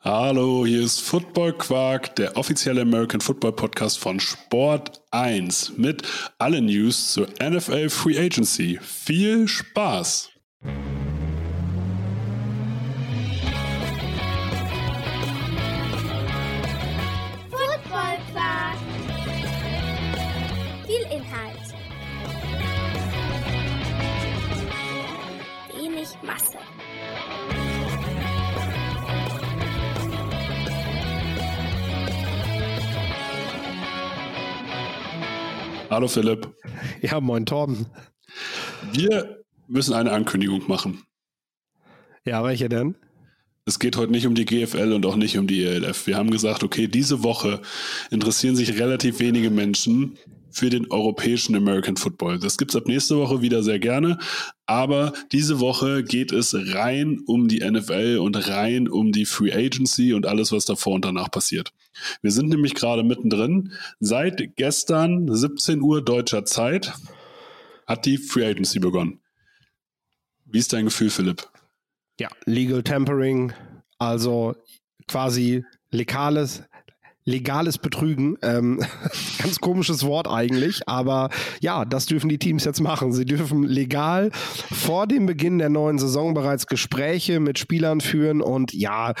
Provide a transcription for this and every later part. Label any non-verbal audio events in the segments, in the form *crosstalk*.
Hallo, hier ist Football Quark, der offizielle American Football Podcast von Sport 1 mit allen News zur NFL Free Agency. Viel Spaß! Hallo Philipp. Ja, moin Torben. Wir müssen eine Ankündigung machen. Ja, welche denn? Es geht heute nicht um die GFL und auch nicht um die ELF. Wir haben gesagt, okay, diese Woche interessieren sich relativ wenige Menschen für den europäischen American Football. Das gibt's ab nächste Woche wieder sehr gerne. Aber diese Woche geht es rein um die NFL und rein um die Free Agency und alles, was davor und danach passiert. Wir sind nämlich gerade mittendrin. Seit gestern 17 Uhr deutscher Zeit hat die Free Agency begonnen. Wie ist dein Gefühl, Philipp? Ja, Legal Tampering, also quasi legales, legales Betrügen. Ähm, *laughs* ganz komisches Wort eigentlich, aber ja, das dürfen die Teams jetzt machen. Sie dürfen legal vor dem Beginn der neuen Saison bereits Gespräche mit Spielern führen und ja,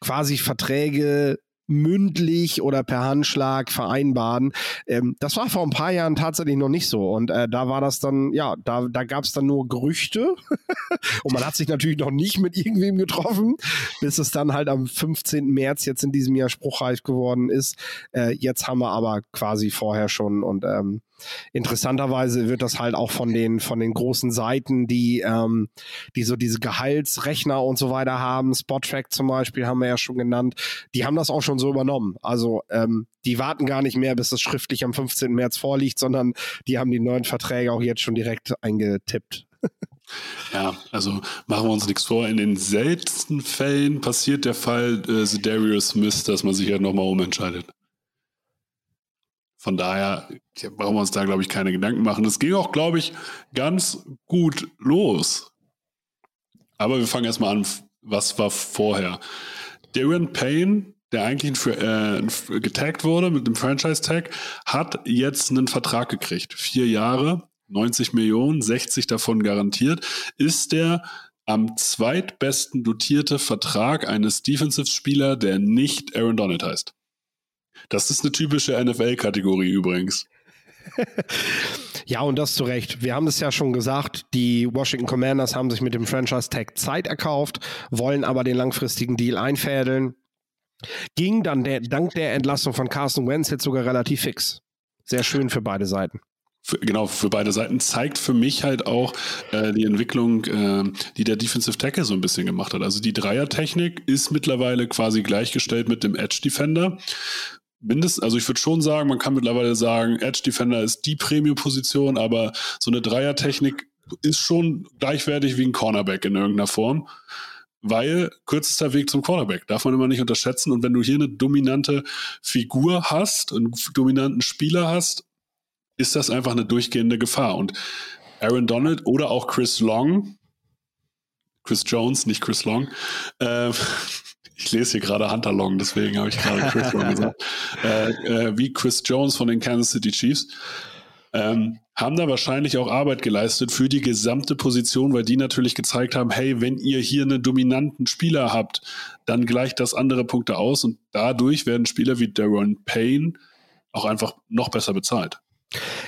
quasi Verträge mündlich oder per Handschlag vereinbaren. Ähm, das war vor ein paar Jahren tatsächlich noch nicht so. Und äh, da war das dann, ja, da, da gab es dann nur Gerüchte. *laughs* und man hat sich natürlich noch nicht mit irgendwem getroffen, bis es dann halt am 15. März jetzt in diesem Jahr spruchreif geworden ist. Äh, jetzt haben wir aber quasi vorher schon und ähm, interessanterweise wird das halt auch von den von den großen Seiten, die ähm, die so diese Gehaltsrechner und so weiter haben, Spottrack zum Beispiel haben wir ja schon genannt, die haben das auch schon so übernommen. Also ähm, die warten gar nicht mehr, bis es schriftlich am 15. März vorliegt, sondern die haben die neuen Verträge auch jetzt schon direkt eingetippt. Ja, also machen wir uns nichts vor. In den seltensten Fällen passiert der Fall äh, Darius Smith, dass man sich ja nochmal umentscheidet. Von daher brauchen wir uns da, glaube ich, keine Gedanken machen. Das ging auch, glaube ich, ganz gut los. Aber wir fangen erstmal an, was war vorher? Darren Payne, der eigentlich für, äh, getaggt wurde mit dem Franchise-Tag, hat jetzt einen Vertrag gekriegt. Vier Jahre, 90 Millionen, 60 davon garantiert, ist der am zweitbesten dotierte Vertrag eines Defensive-Spieler, der nicht Aaron Donald heißt. Das ist eine typische NFL-Kategorie übrigens. *laughs* ja, und das zu Recht. Wir haben es ja schon gesagt, die Washington Commanders haben sich mit dem Franchise-Tag Zeit erkauft, wollen aber den langfristigen Deal einfädeln. Ging dann der, dank der Entlassung von Carson Wentz jetzt sogar relativ fix. Sehr schön für beide Seiten. Genau, für beide Seiten zeigt für mich halt auch äh, die Entwicklung, äh, die der Defensive Tackle so ein bisschen gemacht hat. Also die Dreiertechnik ist mittlerweile quasi gleichgestellt mit dem Edge Defender mindestens, also ich würde schon sagen, man kann mittlerweile sagen, Edge Defender ist die Premium-Position, aber so eine Dreier-Technik ist schon gleichwertig wie ein Cornerback in irgendeiner Form. Weil kürzester Weg zum Cornerback darf man immer nicht unterschätzen. Und wenn du hier eine dominante Figur hast, einen dominanten Spieler hast, ist das einfach eine durchgehende Gefahr. Und Aaron Donald oder auch Chris Long, Chris Jones, nicht Chris Long, äh, *laughs* ich lese hier gerade Hunter Long, deswegen habe ich gerade Chris Long gesagt, *laughs* äh, äh, wie Chris Jones von den Kansas City Chiefs, ähm, haben da wahrscheinlich auch Arbeit geleistet für die gesamte Position, weil die natürlich gezeigt haben, hey, wenn ihr hier einen dominanten Spieler habt, dann gleicht das andere Punkte aus und dadurch werden Spieler wie Darren Payne auch einfach noch besser bezahlt.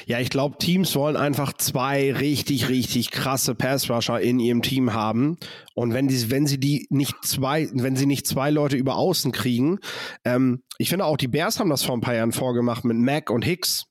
Ja, ich glaube, Teams wollen einfach zwei richtig, richtig krasse Passrusher in ihrem Team haben. Und wenn, die, wenn sie die nicht zwei, wenn sie nicht zwei Leute über außen kriegen, ähm, ich finde auch die Bears haben das vor ein paar Jahren vorgemacht mit Mac und Hicks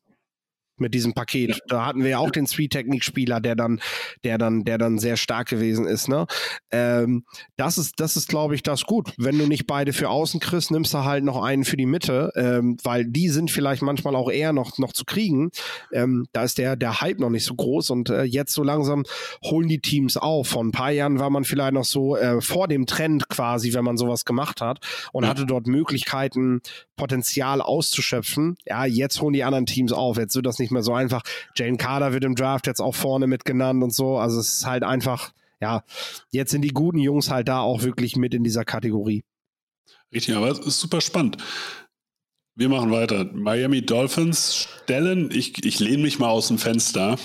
mit diesem Paket. Ja. Da hatten wir ja auch den Three-Technik-Spieler, der dann, der dann, der dann sehr stark gewesen ist. Ne? Ähm, das ist, das ist, glaube ich, das gut. Wenn du nicht beide für außen kriegst, nimmst du halt noch einen für die Mitte, ähm, weil die sind vielleicht manchmal auch eher noch, noch zu kriegen. Ähm, da ist der, der Hype noch nicht so groß und äh, jetzt so langsam holen die Teams auf. Vor ein paar Jahren war man vielleicht noch so äh, vor dem Trend quasi, wenn man sowas gemacht hat und ja. hatte dort Möglichkeiten, Potenzial auszuschöpfen. Ja, jetzt holen die anderen Teams auf. Jetzt wird das nicht nicht mehr so einfach. Jane Carter wird im Draft jetzt auch vorne mit genannt und so. Also es ist halt einfach, ja, jetzt sind die guten Jungs halt da auch wirklich mit in dieser Kategorie. Richtig, aber es ist super spannend. Wir machen weiter. Miami Dolphins stellen, ich, ich lehne mich mal aus dem Fenster,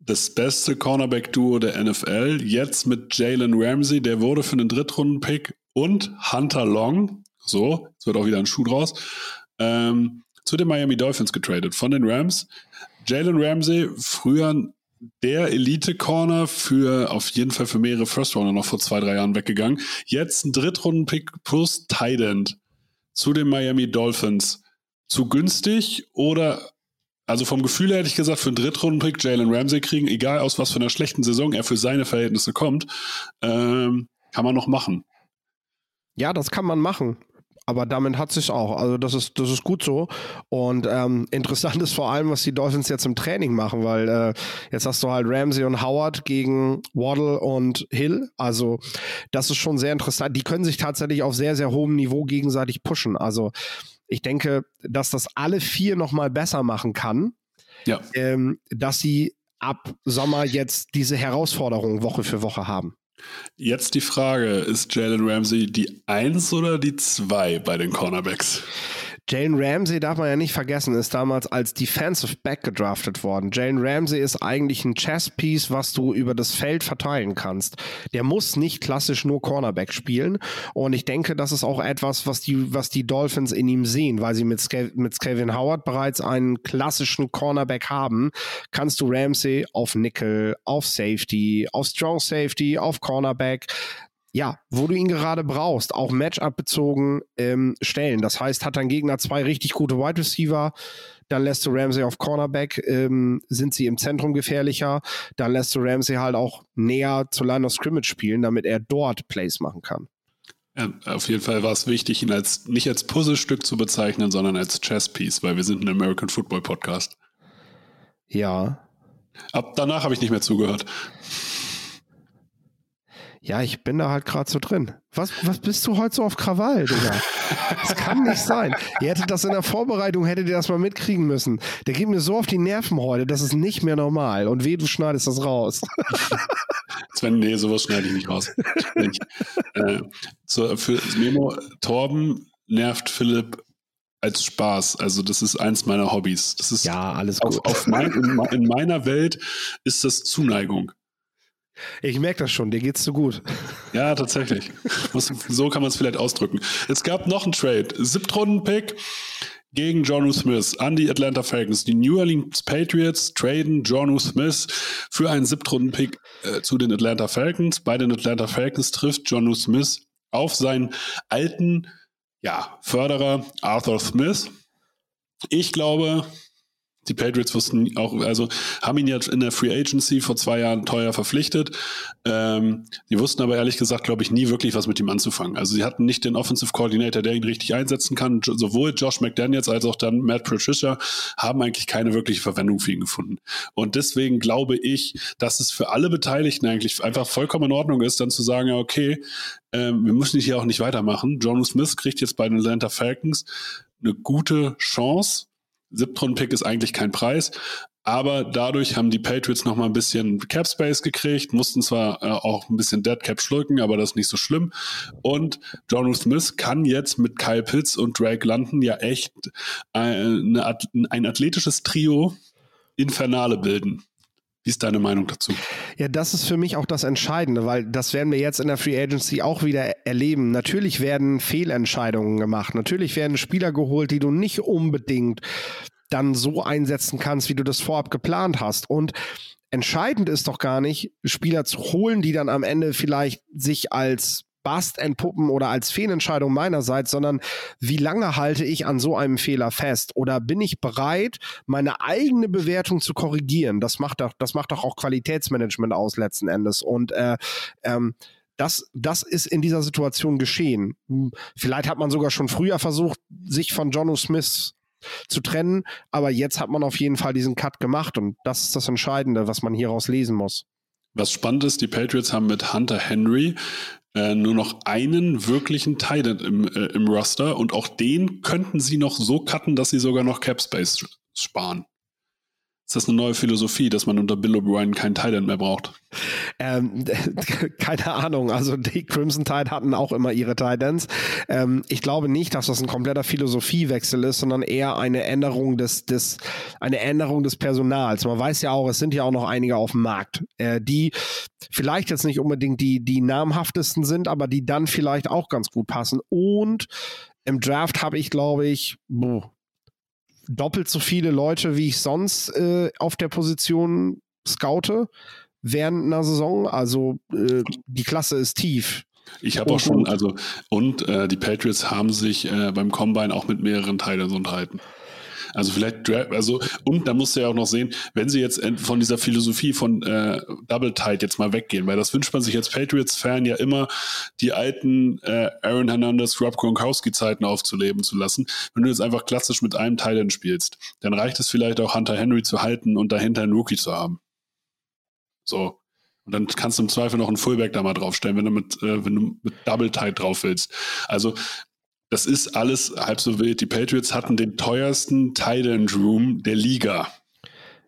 das beste Cornerback-Duo der NFL, jetzt mit Jalen Ramsey, der wurde für einen Drittrunden-Pick und Hunter Long, so, jetzt wird auch wieder ein Schuh draus, ähm, zu den Miami Dolphins getradet von den Rams. Jalen Ramsey, früher der Elite-Corner für auf jeden Fall für mehrere First-Rounder noch vor zwei, drei Jahren weggegangen. Jetzt ein Drittrunden-Pick plus Tight zu den Miami Dolphins. Zu günstig oder also vom Gefühl her hätte ich gesagt, für einen Drittrunden-Pick Jalen Ramsey kriegen, egal aus was für einer schlechten Saison er für seine Verhältnisse kommt, ähm, kann man noch machen. Ja, das kann man machen aber damit hat sich auch. Also das ist, das ist gut so. Und ähm, interessant ist vor allem, was die Dolphins jetzt im Training machen, weil äh, jetzt hast du halt Ramsey und Howard gegen Waddle und Hill. Also das ist schon sehr interessant. Die können sich tatsächlich auf sehr, sehr hohem Niveau gegenseitig pushen. Also ich denke, dass das alle vier nochmal besser machen kann. Ja. Ähm, dass sie ab Sommer jetzt diese Herausforderung Woche für Woche haben. Jetzt die Frage, ist Jalen Ramsey die Eins oder die Zwei bei den Cornerbacks? Jalen Ramsey darf man ja nicht vergessen, ist damals als Defensive Back gedraftet worden. Jalen Ramsey ist eigentlich ein Chess-Piece, was du über das Feld verteilen kannst. Der muss nicht klassisch nur Cornerback spielen. Und ich denke, das ist auch etwas, was die, was die Dolphins in ihm sehen, weil sie mit, Scav mit Howard bereits einen klassischen Cornerback haben. Kannst du Ramsey auf Nickel, auf Safety, auf Strong Safety, auf Cornerback ja, wo du ihn gerade brauchst, auch Matchup bezogen ähm, stellen. Das heißt, hat dein Gegner zwei richtig gute Wide Receiver, dann lässt du Ramsey auf Cornerback, ähm, sind sie im Zentrum gefährlicher, dann lässt du Ramsey halt auch näher zur Line of Scrimmage spielen, damit er dort Plays machen kann. Ja, auf jeden Fall war es wichtig, ihn als nicht als Puzzlestück zu bezeichnen, sondern als Chesspiece, weil wir sind ein American Football Podcast. Ja. Ab danach habe ich nicht mehr zugehört. Ja, ich bin da halt gerade so drin. Was, was bist du heute so auf Krawall, Digga? Das kann nicht sein. Ihr hättet das in der Vorbereitung, hättet ihr das mal mitkriegen müssen. Der geht mir so auf die Nerven heute, das ist nicht mehr normal. Und weh, du schneidest das raus. *laughs* Sven, nee, sowas schneide ich nicht raus. Ich, äh, so, für Memo, Torben nervt Philipp als Spaß. Also das ist eins meiner Hobbys. Das ist ja alles gut. Auf, auf mein, in, in meiner Welt ist das Zuneigung. Ich merke das schon, dir geht's zu gut. Ja, tatsächlich. so kann man es vielleicht ausdrücken. Es gab noch einen Trade. Siebtrunden-Pick gegen Jonu Smith an die Atlanta Falcons. Die New Orleans Patriots traden Jonu Smith für einen Siebtrunden-Pick äh, zu den Atlanta Falcons. Bei den Atlanta Falcons trifft Jonu Smith auf seinen alten ja, Förderer Arthur Smith. Ich glaube, die Patriots wussten auch, also haben ihn jetzt in der Free Agency vor zwei Jahren teuer verpflichtet. Ähm, die wussten aber ehrlich gesagt, glaube ich, nie wirklich was mit ihm anzufangen. Also sie hatten nicht den Offensive Coordinator, der ihn richtig einsetzen kann. Sowohl Josh McDaniels als auch dann Matt Patricia haben eigentlich keine wirkliche Verwendung für ihn gefunden. Und deswegen glaube ich, dass es für alle Beteiligten eigentlich einfach vollkommen in Ordnung ist, dann zu sagen, ja, okay, ähm, wir müssen hier auch nicht weitermachen. John Smith kriegt jetzt bei den Atlanta Falcons eine gute Chance Siebtrunden-Pick ist eigentlich kein Preis, aber dadurch haben die Patriots noch mal ein bisschen Cap Space gekriegt, mussten zwar äh, auch ein bisschen Dead Cap schlucken, aber das ist nicht so schlimm. Und John Smith kann jetzt mit Kyle Pitts und Drake London ja echt äh, eine, ein athletisches Trio Infernale bilden. Wie ist deine Meinung dazu? Ja, das ist für mich auch das Entscheidende, weil das werden wir jetzt in der Free Agency auch wieder erleben. Natürlich werden Fehlentscheidungen gemacht. Natürlich werden Spieler geholt, die du nicht unbedingt dann so einsetzen kannst, wie du das vorab geplant hast. Und entscheidend ist doch gar nicht, Spieler zu holen, die dann am Ende vielleicht sich als Bast entpuppen oder als Fehlentscheidung meinerseits, sondern wie lange halte ich an so einem Fehler fest? Oder bin ich bereit, meine eigene Bewertung zu korrigieren? Das macht doch, das macht doch auch Qualitätsmanagement aus letzten Endes. Und äh, ähm, das, das ist in dieser Situation geschehen. Hm, vielleicht hat man sogar schon früher versucht, sich von Jono Smith zu trennen, aber jetzt hat man auf jeden Fall diesen Cut gemacht und das ist das Entscheidende, was man hieraus lesen muss. Was spannend ist, die Patriots haben mit Hunter Henry äh, nur noch einen wirklichen Titan im, äh, im Roster und auch den könnten sie noch so cutten, dass sie sogar noch Cap Space sparen. Ist das eine neue Philosophie, dass man unter Bill O'Brien kein Thailand mehr braucht? Ähm, *laughs* keine Ahnung. Also die Crimson Tide hatten auch immer ihre Titans. Ähm, ich glaube nicht, dass das ein kompletter Philosophiewechsel ist, sondern eher eine Änderung des, des, eine Änderung des Personals. Man weiß ja auch, es sind ja auch noch einige auf dem Markt, äh, die vielleicht jetzt nicht unbedingt die, die namhaftesten sind, aber die dann vielleicht auch ganz gut passen. Und im Draft habe ich, glaube ich, boah, doppelt so viele Leute, wie ich sonst äh, auf der Position scoute während einer Saison. Also äh, die Klasse ist tief. Ich habe auch schon, also, und äh, die Patriots haben sich äh, beim Combine auch mit mehreren Teilen unterhalten. Also vielleicht, also, und da musst du ja auch noch sehen, wenn sie jetzt von dieser Philosophie von äh, Double Tide jetzt mal weggehen, weil das wünscht man sich als Patriots-Fan ja immer, die alten äh, Aaron Hernandez, Rob Gronkowski-Zeiten aufzuleben zu lassen. Wenn du jetzt einfach klassisch mit einem Titan spielst, dann reicht es vielleicht auch Hunter Henry zu halten und dahinter einen Rookie zu haben. So. Und dann kannst du im Zweifel noch einen Fullback da mal draufstellen, wenn du mit, äh, wenn du mit Double Tide drauf willst. Also das ist alles halb so wild. Die Patriots hatten den teuersten Tight End Room der Liga.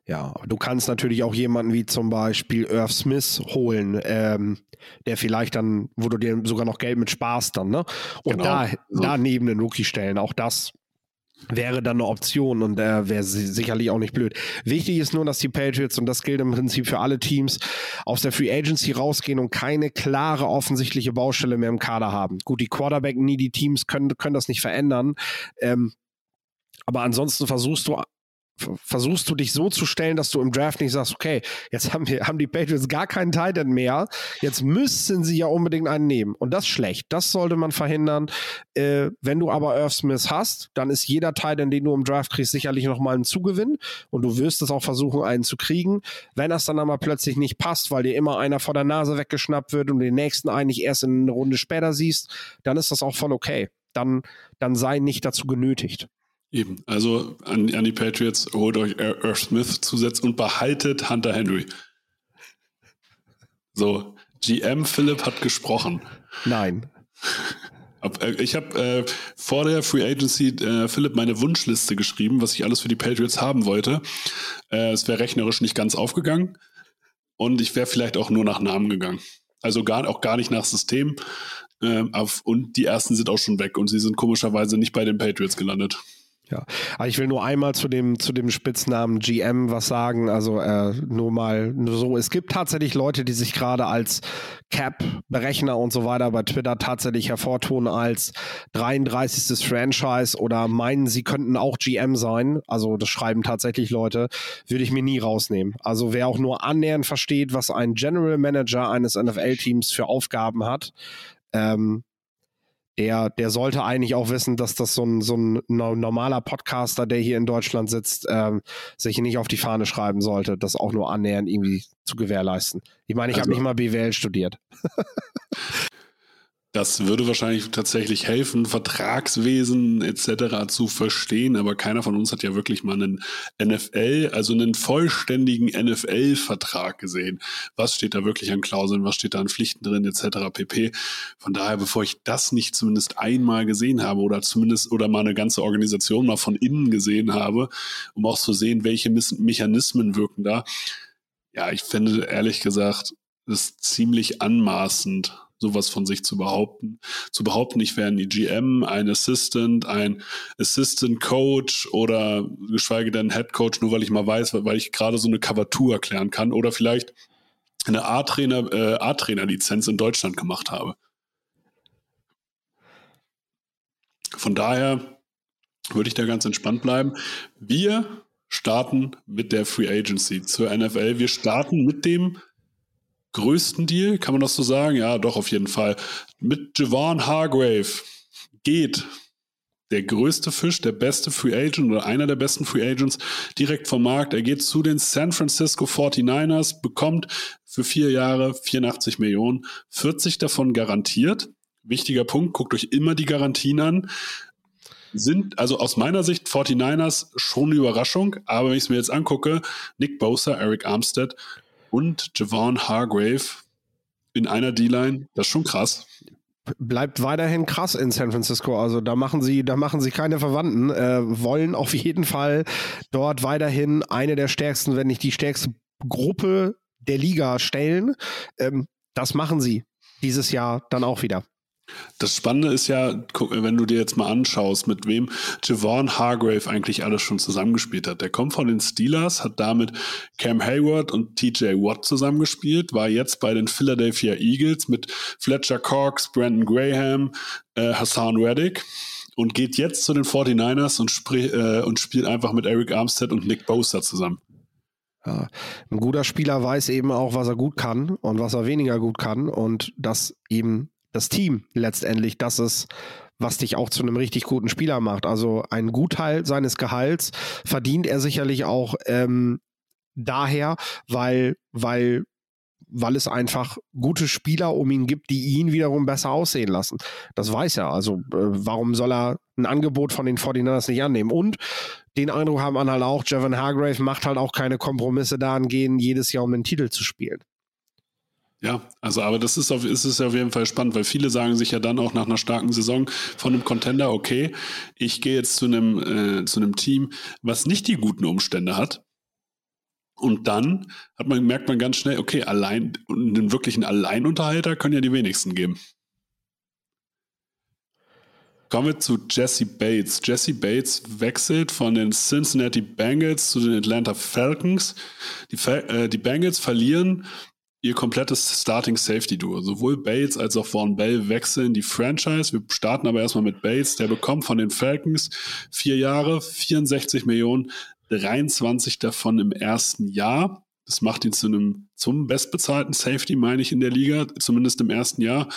Ja, du kannst natürlich auch jemanden wie zum Beispiel Irv Smith holen, ähm, der vielleicht dann, wo du dir sogar noch Geld mit Spaß dann, ne? Und genau. da, da neben den Rookie stellen. Auch das wäre dann eine Option und äh, wäre sicherlich auch nicht blöd. Wichtig ist nur, dass die Patriots, und das gilt im Prinzip für alle Teams, aus der Free Agency rausgehen und keine klare, offensichtliche Baustelle mehr im Kader haben. Gut, die Quarterback-needy Teams können, können das nicht verändern. Ähm, aber ansonsten versuchst du versuchst du dich so zu stellen, dass du im Draft nicht sagst, okay, jetzt haben, wir, haben die Patriots gar keinen Titan mehr, jetzt müssen sie ja unbedingt einen nehmen. Und das ist schlecht. Das sollte man verhindern. Äh, wenn du aber Irv Smith hast, dann ist jeder Titan, den du im Draft kriegst, sicherlich nochmal ein Zugewinn. Und du wirst es auch versuchen, einen zu kriegen. Wenn das dann aber plötzlich nicht passt, weil dir immer einer vor der Nase weggeschnappt wird und den nächsten eigentlich erst in eine Runde später siehst, dann ist das auch voll okay. Dann, dann sei nicht dazu genötigt. Eben, also an, an die Patriots, holt euch Irv Smith zusetzt und behaltet Hunter Henry. So, GM Philipp hat gesprochen. Nein. Äh, ich habe äh, vor der Free Agency äh, Philipp meine Wunschliste geschrieben, was ich alles für die Patriots haben wollte. Äh, es wäre rechnerisch nicht ganz aufgegangen und ich wäre vielleicht auch nur nach Namen gegangen. Also gar, auch gar nicht nach System. Äh, auf, und die ersten sind auch schon weg und sie sind komischerweise nicht bei den Patriots gelandet. Ja, aber ich will nur einmal zu dem, zu dem Spitznamen GM was sagen. Also äh, nur mal nur so. Es gibt tatsächlich Leute, die sich gerade als Cap-Berechner und so weiter bei Twitter tatsächlich hervortun als 33. Franchise oder meinen, sie könnten auch GM sein. Also das schreiben tatsächlich Leute. Würde ich mir nie rausnehmen. Also wer auch nur annähernd versteht, was ein General Manager eines NFL-Teams für Aufgaben hat, ähm, der, der sollte eigentlich auch wissen, dass das so ein, so ein normaler Podcaster, der hier in Deutschland sitzt, ähm, sich nicht auf die Fahne schreiben sollte, das auch nur annähernd irgendwie zu gewährleisten. Ich meine, ich also, habe nicht mal BWL studiert. *laughs* Das würde wahrscheinlich tatsächlich helfen, Vertragswesen etc. zu verstehen, aber keiner von uns hat ja wirklich mal einen NFL, also einen vollständigen NFL-Vertrag gesehen. Was steht da wirklich an Klauseln, was steht da an Pflichten drin etc. pp. Von daher, bevor ich das nicht zumindest einmal gesehen habe oder zumindest oder mal eine ganze Organisation mal von innen gesehen habe, um auch zu sehen, welche Mechanismen wirken da. Ja, ich finde ehrlich gesagt, das ist ziemlich anmaßend sowas von sich zu behaupten. Zu behaupten, ich wäre ein GM, ein Assistant, ein Assistant Coach oder geschweige denn Head Coach, nur weil ich mal weiß, weil ich gerade so eine Kavatur erklären kann oder vielleicht eine A-Trainer, äh, A-Trainer-Lizenz in Deutschland gemacht habe. Von daher würde ich da ganz entspannt bleiben. Wir starten mit der Free Agency zur NFL. Wir starten mit dem größten Deal, kann man das so sagen? Ja, doch, auf jeden Fall. Mit Javon Hargrave geht der größte Fisch, der beste Free Agent oder einer der besten Free Agents direkt vom Markt. Er geht zu den San Francisco 49ers, bekommt für vier Jahre 84 Millionen, 40 davon garantiert. Wichtiger Punkt, guckt euch immer die Garantien an. Sind also aus meiner Sicht 49ers schon eine Überraschung, aber wenn ich es mir jetzt angucke, Nick Bosa, Eric Armstead, und Javon Hargrave in einer D-Line, das ist schon krass. bleibt weiterhin krass in San Francisco. Also da machen sie, da machen sie keine Verwandten, äh, wollen auf jeden Fall dort weiterhin eine der stärksten, wenn nicht die stärkste Gruppe der Liga stellen. Ähm, das machen sie dieses Jahr dann auch wieder. Das Spannende ist ja, wenn du dir jetzt mal anschaust, mit wem Javon Hargrave eigentlich alles schon zusammengespielt hat. Der kommt von den Steelers, hat damit Cam Hayward und TJ Watt zusammengespielt, war jetzt bei den Philadelphia Eagles mit Fletcher Cox, Brandon Graham, äh, Hassan Reddick und geht jetzt zu den 49ers und, äh, und spielt einfach mit Eric Armstead und Nick Bosa zusammen. Ja, ein guter Spieler weiß eben auch, was er gut kann und was er weniger gut kann und das eben das Team letztendlich das ist, was dich auch zu einem richtig guten Spieler macht. Also ein Gutteil seines Gehalts verdient er sicherlich auch ähm, daher, weil, weil weil es einfach gute Spieler um ihn gibt, die ihn wiederum besser aussehen lassen. Das weiß er. Also äh, warum soll er ein Angebot von den 49ers nicht annehmen? Und den Eindruck haben man halt auch, Javon Hargrave macht halt auch keine Kompromisse dahingehend, jedes Jahr um den Titel zu spielen. Ja, also aber das ist, auf, ist es auf jeden Fall spannend, weil viele sagen sich ja dann auch nach einer starken Saison von einem Contender, okay, ich gehe jetzt zu einem, äh, zu einem Team, was nicht die guten Umstände hat. Und dann hat man, merkt man ganz schnell, okay, allein, einen wirklichen Alleinunterhalter können ja die wenigsten geben. Kommen wir zu Jesse Bates. Jesse Bates wechselt von den Cincinnati Bengals zu den Atlanta Falcons. Die, äh, die Bengals verlieren ihr komplettes Starting Safety Duo. Sowohl Bates als auch Vaughn Bell wechseln die Franchise. Wir starten aber erstmal mit Bates. Der bekommt von den Falcons vier Jahre, 64 Millionen, 23 davon im ersten Jahr. Das macht ihn zu einem, zum bestbezahlten Safety, meine ich, in der Liga, zumindest im ersten Jahr.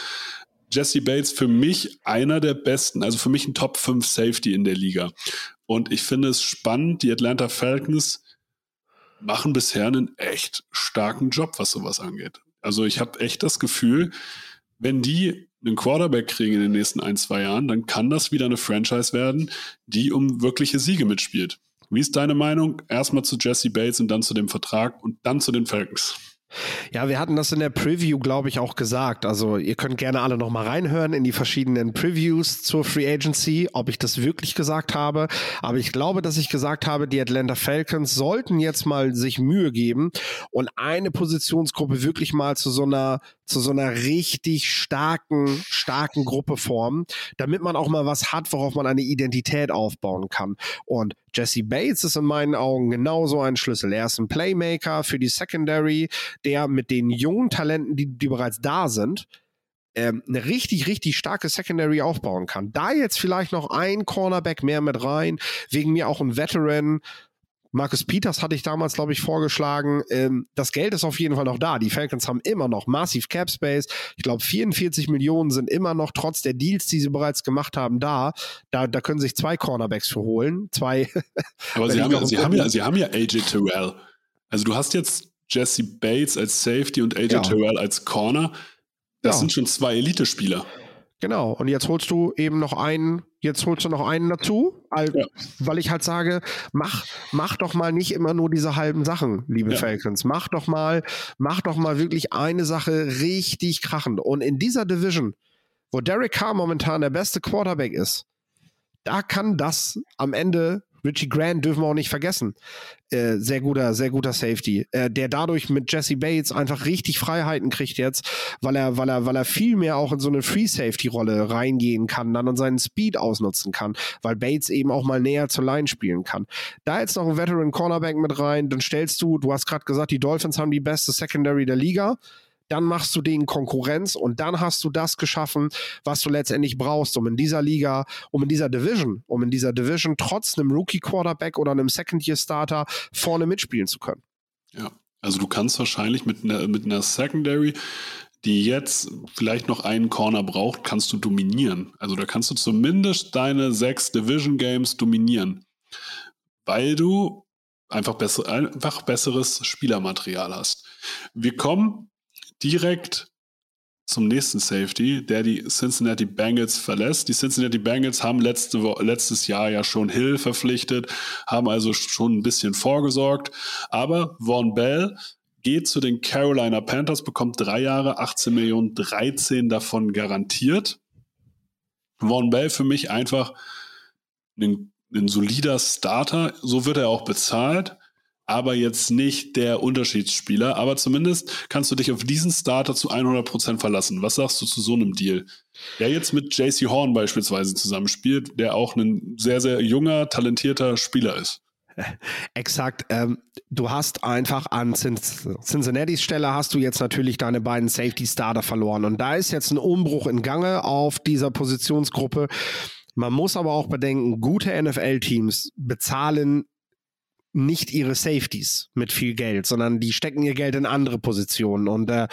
Jesse Bates für mich einer der besten, also für mich ein Top 5 Safety in der Liga. Und ich finde es spannend, die Atlanta Falcons machen bisher einen echt starken Job, was sowas angeht. Also ich habe echt das Gefühl, wenn die einen Quarterback kriegen in den nächsten ein, zwei Jahren, dann kann das wieder eine Franchise werden, die um wirkliche Siege mitspielt. Wie ist deine Meinung? Erstmal zu Jesse Bates und dann zu dem Vertrag und dann zu den Falcons. Ja, wir hatten das in der Preview, glaube ich, auch gesagt. Also ihr könnt gerne alle noch mal reinhören in die verschiedenen Previews zur Free Agency, ob ich das wirklich gesagt habe. Aber ich glaube, dass ich gesagt habe, die Atlanta Falcons sollten jetzt mal sich Mühe geben und eine Positionsgruppe wirklich mal zu so einer zu so einer richtig starken, starken Gruppe formen, damit man auch mal was hat, worauf man eine Identität aufbauen kann. Und Jesse Bates ist in meinen Augen genauso ein Schlüssel. Er ist ein Playmaker für die Secondary, der mit den jungen Talenten, die, die bereits da sind, ähm, eine richtig, richtig starke Secondary aufbauen kann. Da jetzt vielleicht noch ein Cornerback mehr mit rein, wegen mir auch ein Veteran, Marcus Peters hatte ich damals, glaube ich, vorgeschlagen. Ähm, das Geld ist auf jeden Fall noch da. Die Falcons haben immer noch massiv Cap Space. Ich glaube, 44 Millionen sind immer noch trotz der Deals, die sie bereits gemacht haben, da. Da, da können sich zwei Cornerbacks für holen. Zwei. Aber *laughs* sie haben, ja, sie, haben ja, sie haben ja AJ Terrell. Also du hast jetzt Jesse Bates als Safety und AJ ja. Terrell als Corner. Das ja. sind schon zwei Elite-Spieler. Genau. Und jetzt holst du eben noch einen, jetzt holst du noch einen dazu, weil, ja. weil ich halt sage, mach, mach doch mal nicht immer nur diese halben Sachen, liebe ja. Falcons. Mach doch mal, mach doch mal wirklich eine Sache richtig krachend. Und in dieser Division, wo Derek Carr momentan der beste Quarterback ist, da kann das am Ende Richie Grant dürfen wir auch nicht vergessen. Äh, sehr guter, sehr guter Safety, äh, der dadurch mit Jesse Bates einfach richtig Freiheiten kriegt jetzt, weil er, weil er, weil er viel mehr auch in so eine Free Safety Rolle reingehen kann, dann und seinen Speed ausnutzen kann, weil Bates eben auch mal näher zur Line spielen kann. Da jetzt noch ein Veteran Cornerback mit rein, dann stellst du, du hast gerade gesagt, die Dolphins haben die beste Secondary der Liga dann machst du denen Konkurrenz und dann hast du das geschaffen, was du letztendlich brauchst, um in dieser Liga, um in dieser Division, um in dieser Division trotz einem Rookie Quarterback oder einem Second Year Starter vorne mitspielen zu können. Ja, also du kannst wahrscheinlich mit einer, mit einer Secondary die jetzt vielleicht noch einen Corner braucht, kannst du dominieren. Also da kannst du zumindest deine sechs Division Games dominieren, weil du einfach, besser, einfach besseres Spielermaterial hast. Wir kommen direkt zum nächsten Safety, der die Cincinnati Bengals verlässt. Die Cincinnati Bengals haben letzte, letztes Jahr ja schon Hill verpflichtet, haben also schon ein bisschen vorgesorgt. Aber Vaughn Bell geht zu den Carolina Panthers, bekommt drei Jahre, 18 Millionen, 13 davon garantiert. Von Bell für mich einfach ein, ein solider Starter, so wird er auch bezahlt aber jetzt nicht der Unterschiedsspieler. Aber zumindest kannst du dich auf diesen Starter zu 100% verlassen. Was sagst du zu so einem Deal? Der jetzt mit JC Horn beispielsweise zusammenspielt, der auch ein sehr, sehr junger, talentierter Spieler ist. *laughs* Exakt. Ähm, du hast einfach an Cincinnati's Stelle hast du jetzt natürlich deine beiden Safety-Starter verloren. Und da ist jetzt ein Umbruch in Gange auf dieser Positionsgruppe. Man muss aber auch bedenken, gute NFL-Teams bezahlen nicht ihre Safeties mit viel Geld, sondern die stecken ihr Geld in andere Positionen. Und äh,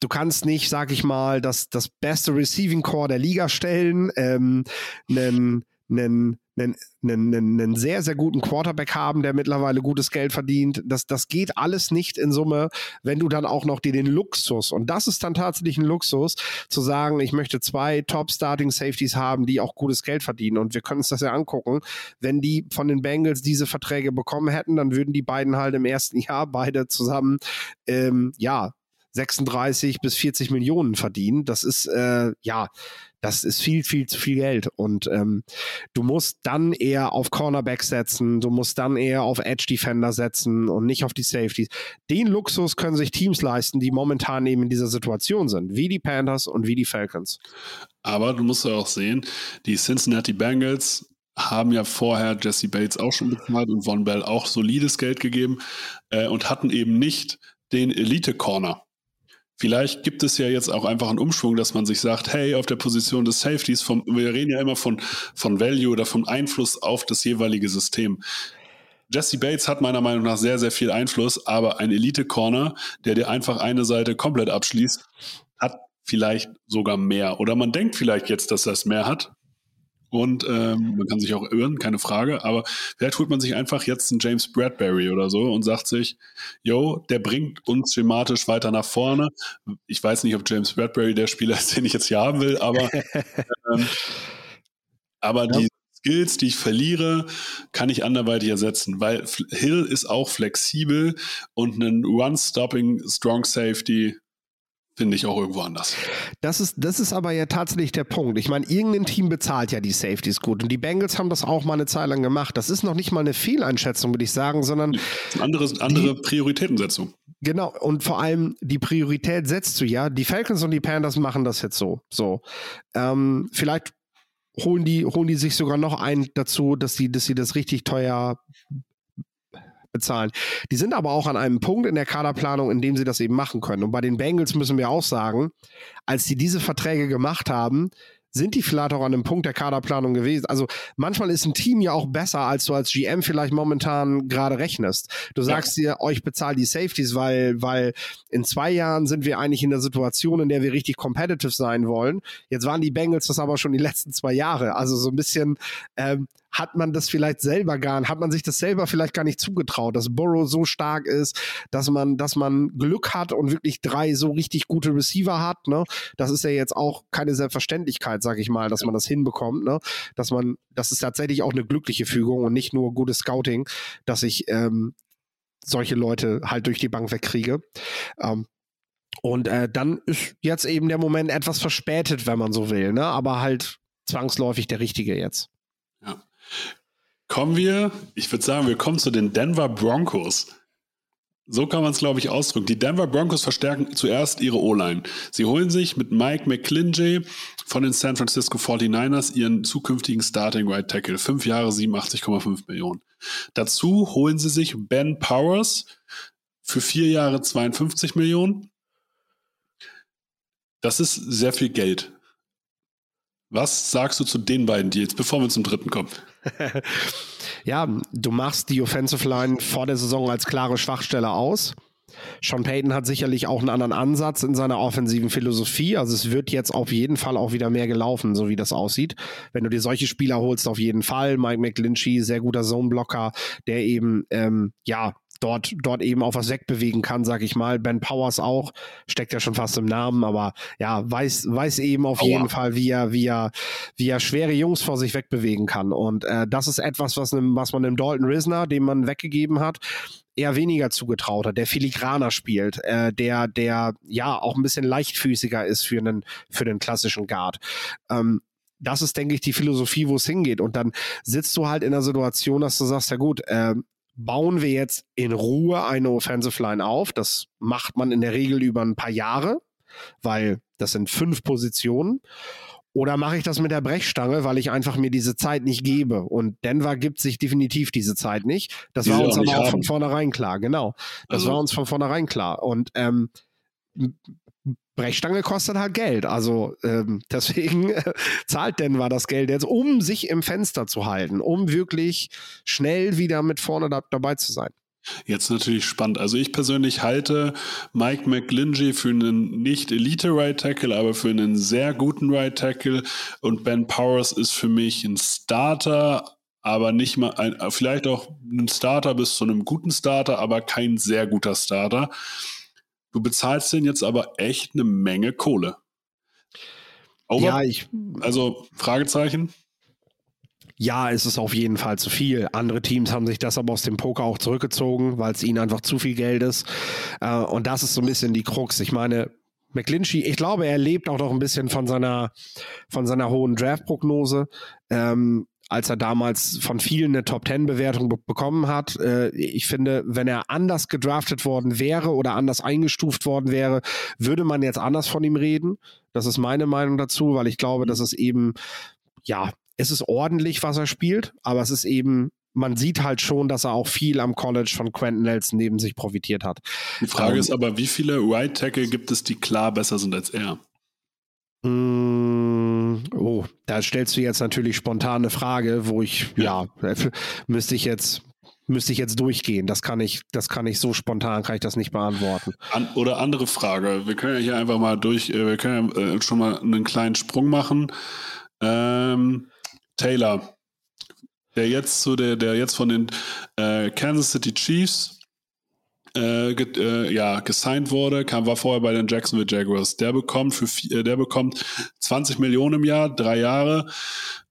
du kannst nicht, sag ich mal, das, das beste Receiving Core der Liga stellen, ähm, einen, einen einen, einen, einen sehr, sehr guten Quarterback haben, der mittlerweile gutes Geld verdient. Das, das geht alles nicht in Summe, wenn du dann auch noch dir den Luxus, und das ist dann tatsächlich ein Luxus, zu sagen, ich möchte zwei Top-Starting-Safeties haben, die auch gutes Geld verdienen. Und wir können uns das ja angucken. Wenn die von den Bengals diese Verträge bekommen hätten, dann würden die beiden halt im ersten *laughs* Jahr beide zusammen, ähm, ja, 36 bis 40 Millionen verdienen. Das ist, äh, ja, das ist viel, viel zu viel Geld. Und ähm, du musst dann eher auf Cornerback setzen, du musst dann eher auf Edge Defender setzen und nicht auf die Safeties. Den Luxus können sich Teams leisten, die momentan eben in dieser Situation sind, wie die Panthers und wie die Falcons. Aber du musst ja auch sehen, die Cincinnati Bengals haben ja vorher Jesse Bates auch schon bezahlt und Von Bell auch solides Geld gegeben äh, und hatten eben nicht den Elite Corner. Vielleicht gibt es ja jetzt auch einfach einen Umschwung, dass man sich sagt, hey, auf der Position des Safeties, vom, wir reden ja immer von, von Value oder vom Einfluss auf das jeweilige System. Jesse Bates hat meiner Meinung nach sehr, sehr viel Einfluss, aber ein Elite-Corner, der dir einfach eine Seite komplett abschließt, hat vielleicht sogar mehr. Oder man denkt vielleicht jetzt, dass er es mehr hat. Und ähm, man kann sich auch irren, keine Frage. Aber vielleicht holt man sich einfach jetzt einen James Bradbury oder so und sagt sich, yo, der bringt uns schematisch weiter nach vorne. Ich weiß nicht, ob James Bradbury der Spieler ist, *laughs* den ich jetzt hier haben will, aber, ähm, aber ja. die Skills, die ich verliere, kann ich anderweitig ersetzen, weil Hill ist auch flexibel und ein Run-Stopping Strong Safety finde ich auch irgendwo anders. Das ist, das ist aber ja tatsächlich der Punkt. Ich meine, irgendein Team bezahlt ja die Safeties gut. Und die Bengals haben das auch mal eine Zeit lang gemacht. Das ist noch nicht mal eine Fehleinschätzung, würde ich sagen, sondern. Andere, andere die, Prioritätensetzung. Genau. Und vor allem die Priorität setzt du ja. Die Falcons und die Panthers machen das jetzt so. So. Ähm, vielleicht holen die, holen die sich sogar noch ein dazu, dass sie, dass sie das richtig teuer bezahlen. Die sind aber auch an einem Punkt in der Kaderplanung, in dem sie das eben machen können. Und bei den Bengals müssen wir auch sagen, als sie diese Verträge gemacht haben, sind die vielleicht auch an einem Punkt der Kaderplanung gewesen. Also manchmal ist ein Team ja auch besser, als du als GM vielleicht momentan gerade rechnest. Du sagst ja. dir, euch bezahlt die Safeties, weil, weil in zwei Jahren sind wir eigentlich in der Situation, in der wir richtig competitive sein wollen. Jetzt waren die Bengals das aber schon die letzten zwei Jahre. Also so ein bisschen, ähm, hat man das vielleicht selber gar, hat man sich das selber vielleicht gar nicht zugetraut, dass Burrow so stark ist, dass man, dass man Glück hat und wirklich drei so richtig gute Receiver hat. Ne? Das ist ja jetzt auch keine Selbstverständlichkeit, sag ich mal, dass man das hinbekommt. Ne? Dass man, das ist tatsächlich auch eine glückliche Fügung und nicht nur gutes Scouting, dass ich ähm, solche Leute halt durch die Bank wegkriege. Ähm, und äh, dann ist jetzt eben der Moment etwas verspätet, wenn man so will, ne? aber halt zwangsläufig der richtige jetzt. Kommen wir, ich würde sagen, wir kommen zu den Denver Broncos. So kann man es, glaube ich, ausdrücken. Die Denver Broncos verstärken zuerst ihre O-Line. Sie holen sich mit Mike McClinjay von den San Francisco 49ers ihren zukünftigen Starting Right Tackle. Fünf Jahre, 87,5 Millionen. Dazu holen sie sich Ben Powers für vier Jahre 52 Millionen. Das ist sehr viel Geld. Was sagst du zu den beiden Deals, bevor wir zum dritten kommen? *laughs* ja, du machst die Offensive Line vor der Saison als klare Schwachstelle aus. Sean Payton hat sicherlich auch einen anderen Ansatz in seiner offensiven Philosophie. Also es wird jetzt auf jeden Fall auch wieder mehr gelaufen, so wie das aussieht. Wenn du dir solche Spieler holst, auf jeden Fall. Mike McGlinchey, sehr guter Zoneblocker, der eben, ähm, ja, dort, dort eben auch was wegbewegen kann, sag ich mal. Ben Powers auch, steckt ja schon fast im Namen, aber ja, weiß, weiß eben auf Power. jeden Fall, wie er, wie er, wie er schwere Jungs vor sich wegbewegen kann. Und äh, das ist etwas, was, nem, was man dem Dalton Risner, dem man weggegeben hat, eher weniger zugetraut hat, der filigraner spielt, äh, der, der ja auch ein bisschen leichtfüßiger ist für einen, für den klassischen Guard. Ähm, das ist, denke ich, die Philosophie, wo es hingeht. Und dann sitzt du halt in der Situation, dass du sagst, ja gut, äh, bauen wir jetzt in Ruhe eine Offensive Line auf. Das macht man in der Regel über ein paar Jahre, weil das sind fünf Positionen. Oder mache ich das mit der Brechstange, weil ich einfach mir diese Zeit nicht gebe? Und Denver gibt sich definitiv diese Zeit nicht. Das Die war uns aber auch haben. von vornherein klar, genau. Das also. war uns von vornherein klar. Und ähm, Brechstange kostet halt Geld. Also ähm, *laughs* deswegen äh, zahlt Denver das Geld jetzt, um sich im Fenster zu halten, um wirklich schnell wieder mit vorne da, dabei zu sein. Jetzt natürlich spannend. Also ich persönlich halte Mike McGlinchey für einen nicht Elite-Right Tackle, aber für einen sehr guten Right Tackle. Und Ben Powers ist für mich ein Starter, aber nicht mal ein, vielleicht auch ein Starter bis zu einem guten Starter, aber kein sehr guter Starter. Du bezahlst den jetzt aber echt eine Menge Kohle. Over? Ja, ich. Also, Fragezeichen? Ja, es ist auf jeden Fall zu viel. Andere Teams haben sich das aber aus dem Poker auch zurückgezogen, weil es ihnen einfach zu viel Geld ist. Äh, und das ist so ein bisschen die Krux. Ich meine, McClinchy, ich glaube, er lebt auch noch ein bisschen von seiner, von seiner hohen Draft-Prognose. Ähm, als er damals von vielen eine Top Ten Bewertung be bekommen hat. Äh, ich finde, wenn er anders gedraftet worden wäre oder anders eingestuft worden wäre, würde man jetzt anders von ihm reden. Das ist meine Meinung dazu, weil ich glaube, dass es eben, ja, es ist ordentlich, was er spielt, aber es ist eben man sieht halt schon, dass er auch viel am College von Quentin Nelson neben sich profitiert hat. Die Frage ähm, ist aber, wie viele Right Tackle gibt es, die klar besser sind als er? Mm, oh, da stellst du jetzt natürlich spontane Frage, wo ich, ja, ja müsste ich jetzt müsste ich jetzt durchgehen. Das kann ich, das kann ich so spontan, kann ich das nicht beantworten. An, oder andere Frage. Wir können ja hier einfach mal durch, äh, wir können ja äh, schon mal einen kleinen Sprung machen. Ähm, Taylor, der jetzt zu der, der jetzt von den äh, Kansas City Chiefs äh, ge, äh, ja, gesigned wurde, kam, war vorher bei den Jacksonville Jaguars. Der bekommt für äh, der bekommt 20 Millionen im Jahr, drei Jahre.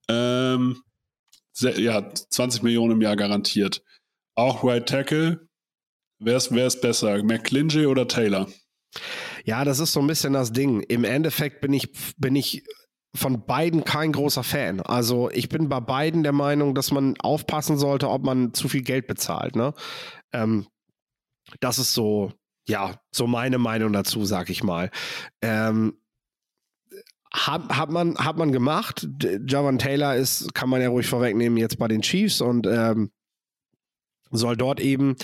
Ähm, ja, 20 Millionen im Jahr garantiert. Auch Right Tackle. Wer ist, wer ist besser, McClinchy oder Taylor? Ja, das ist so ein bisschen das Ding. Im Endeffekt bin ich, bin ich von beiden kein großer Fan. Also ich bin bei beiden der Meinung, dass man aufpassen sollte, ob man zu viel Geld bezahlt. Ne? Ähm, das ist so, ja, so meine Meinung dazu, sag ich mal. Ähm, hat, hat, man, hat man gemacht. Javan Taylor ist, kann man ja ruhig vorwegnehmen, jetzt bei den Chiefs und ähm, soll dort eben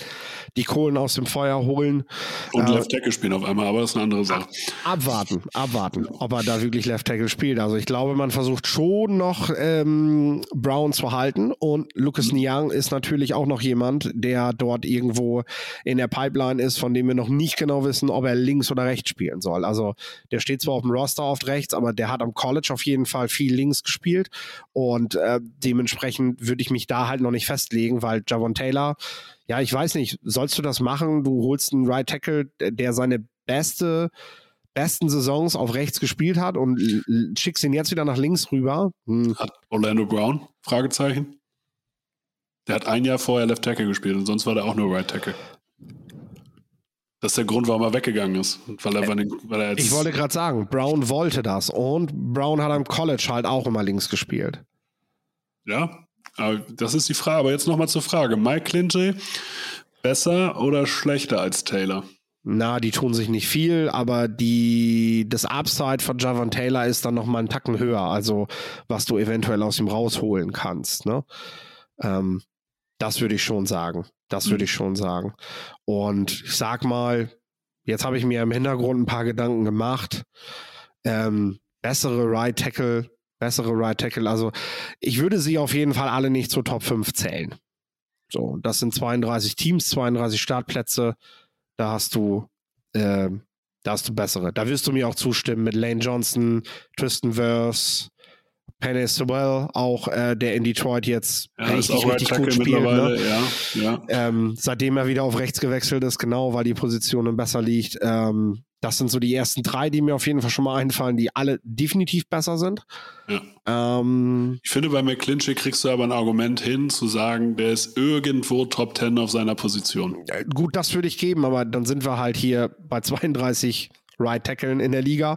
die Kohlen aus dem Feuer holen. Und äh, Left Tackle spielen auf einmal, aber das ist eine andere Sache. Abwarten, abwarten, ob er da wirklich Left Tackle spielt. Also ich glaube, man versucht schon noch ähm, Brown zu halten und Lucas mhm. Niang ist natürlich auch noch jemand, der dort irgendwo in der Pipeline ist, von dem wir noch nicht genau wissen, ob er links oder rechts spielen soll. Also der steht zwar auf dem Roster oft rechts, aber der hat am College auf jeden Fall viel links gespielt und äh, dementsprechend würde ich mich da halt noch nicht festlegen, weil Javon Taylor ja, ich weiß nicht, sollst du das machen? Du holst einen Right Tackle, der seine beste, besten Saisons auf rechts gespielt hat und schickst ihn jetzt wieder nach links rüber. Hm. Hat Orlando Brown? Fragezeichen. Der hat ein Jahr vorher Left Tackle gespielt und sonst war der auch nur Right Tackle. Das ist der Grund, warum er weggegangen ist. Weil er, weil er ich wollte gerade sagen, Brown wollte das und Brown hat am College halt auch immer links gespielt. Ja, aber das ist die Frage. Aber jetzt nochmal zur Frage. Mike Clinton besser oder schlechter als Taylor? Na, die tun sich nicht viel, aber die, das Upside von Javon Taylor ist dann nochmal einen Tacken höher, also was du eventuell aus ihm rausholen kannst. Ne? Ähm, das würde ich schon sagen. Das würde ich schon sagen. Und ich sag mal, jetzt habe ich mir im Hintergrund ein paar Gedanken gemacht. Ähm, bessere Right Tackle bessere Right Tackle. Also ich würde sie auf jeden Fall alle nicht zur Top 5 zählen. So, das sind 32 Teams, 32 Startplätze. Da hast du, äh, da hast du bessere. Da wirst du mir auch zustimmen mit Lane Johnson, Tristan Verse, Penny Sewell, auch äh, der in Detroit jetzt Ja, richtig, ist auch Right richtig gut spielt. Ne? ja. ja. Ähm, seitdem er wieder auf rechts gewechselt ist, genau, weil die Position dann besser liegt. Ähm, das sind so die ersten drei, die mir auf jeden Fall schon mal einfallen, die alle definitiv besser sind. Ja. Ähm, Ich finde, bei McClinchy kriegst du aber ein Argument hin, zu sagen, der ist irgendwo Top 10 auf seiner Position. gut, das würde ich geben, aber dann sind wir halt hier bei 32 Right Tackeln in der Liga,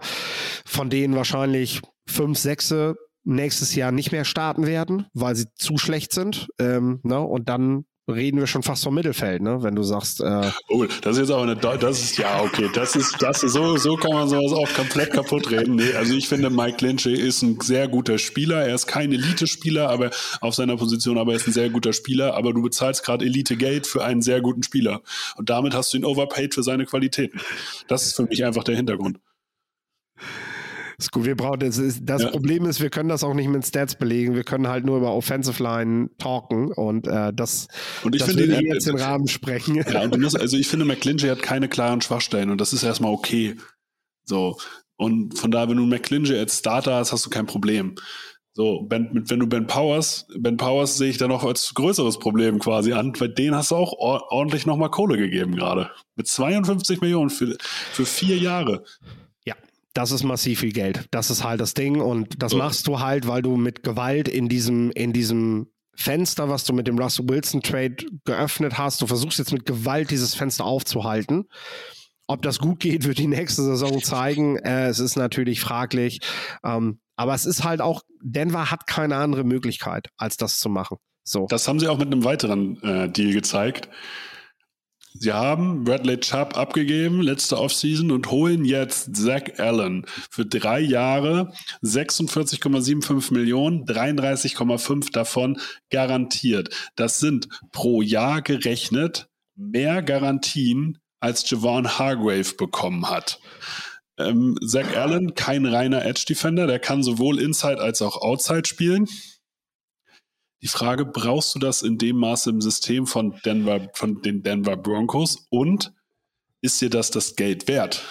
von denen wahrscheinlich fünf, sechse nächstes Jahr nicht mehr starten werden, weil sie zu schlecht sind. Ähm, ne? Und dann reden wir schon fast vom Mittelfeld, ne? wenn du sagst, äh, Oh, das ist jetzt aber eine, Deu- das ist, ja, okay, das ist, das ist, so, so kann man sowas auch komplett kaputt reden. Nee, also ich finde, Mike Lynch ist ein sehr guter Spieler. Er ist kein Elite-Spieler, aber auf seiner Position, aber er ist ein sehr guter Spieler. Aber du bezahlst gerade Elite-Geld für einen sehr guten Spieler. Und damit hast du ihn overpaid für seine Qualitäten. Das ist für mich einfach der Hintergrund. Ist gut, wir brauchen das. Das Ja. Problem ist, wir können das auch nicht mit Stats belegen. Wir können halt nur über Offensive Line talken und äh, das, Und ich das finde, würde er- jetzt den Rahmen sprengen. Ja, und du musst, also ich finde, McClinchy hat keine klaren Schwachstellen und das ist erstmal okay. So. Und von daher, wenn du McClinchy als Starter hast, hast du kein Problem. So, ben, mit, wenn du Ben Powers, Ben Powers sehe ich da noch als größeres Problem quasi an, weil den hast du auch or ordentlich nochmal Kohle gegeben gerade. Mit 52 Millionen für, für vier Jahre. Das ist massiv viel Geld. Das ist halt das Ding und das machst du halt, weil du mit Gewalt in diesem, in diesem Fenster, was du mit dem Russell Wilson Trade geöffnet hast, du versuchst jetzt mit Gewalt dieses Fenster aufzuhalten. Ob das gut geht, wird die nächste Saison zeigen. Äh, es ist natürlich fraglich. Ähm, aber es ist halt auch, Denver hat keine andere Möglichkeit, als das zu machen. So. Das haben sie auch mit einem weiteren äh, Deal gezeigt. Sie haben Bradley Chubb abgegeben letzte Offseason und holen jetzt Zach Allen für drei Jahre 46,75 Millionen, 33,5 davon garantiert. Das sind pro Jahr gerechnet mehr Garantien, als Javon Hargrave bekommen hat. Ähm, Zach Allen, kein reiner Edge-Defender, der kann sowohl Inside als auch Outside spielen. Die Frage, brauchst du das in dem Maße im System von, Denver, von den Denver Broncos und ist dir das das Geld wert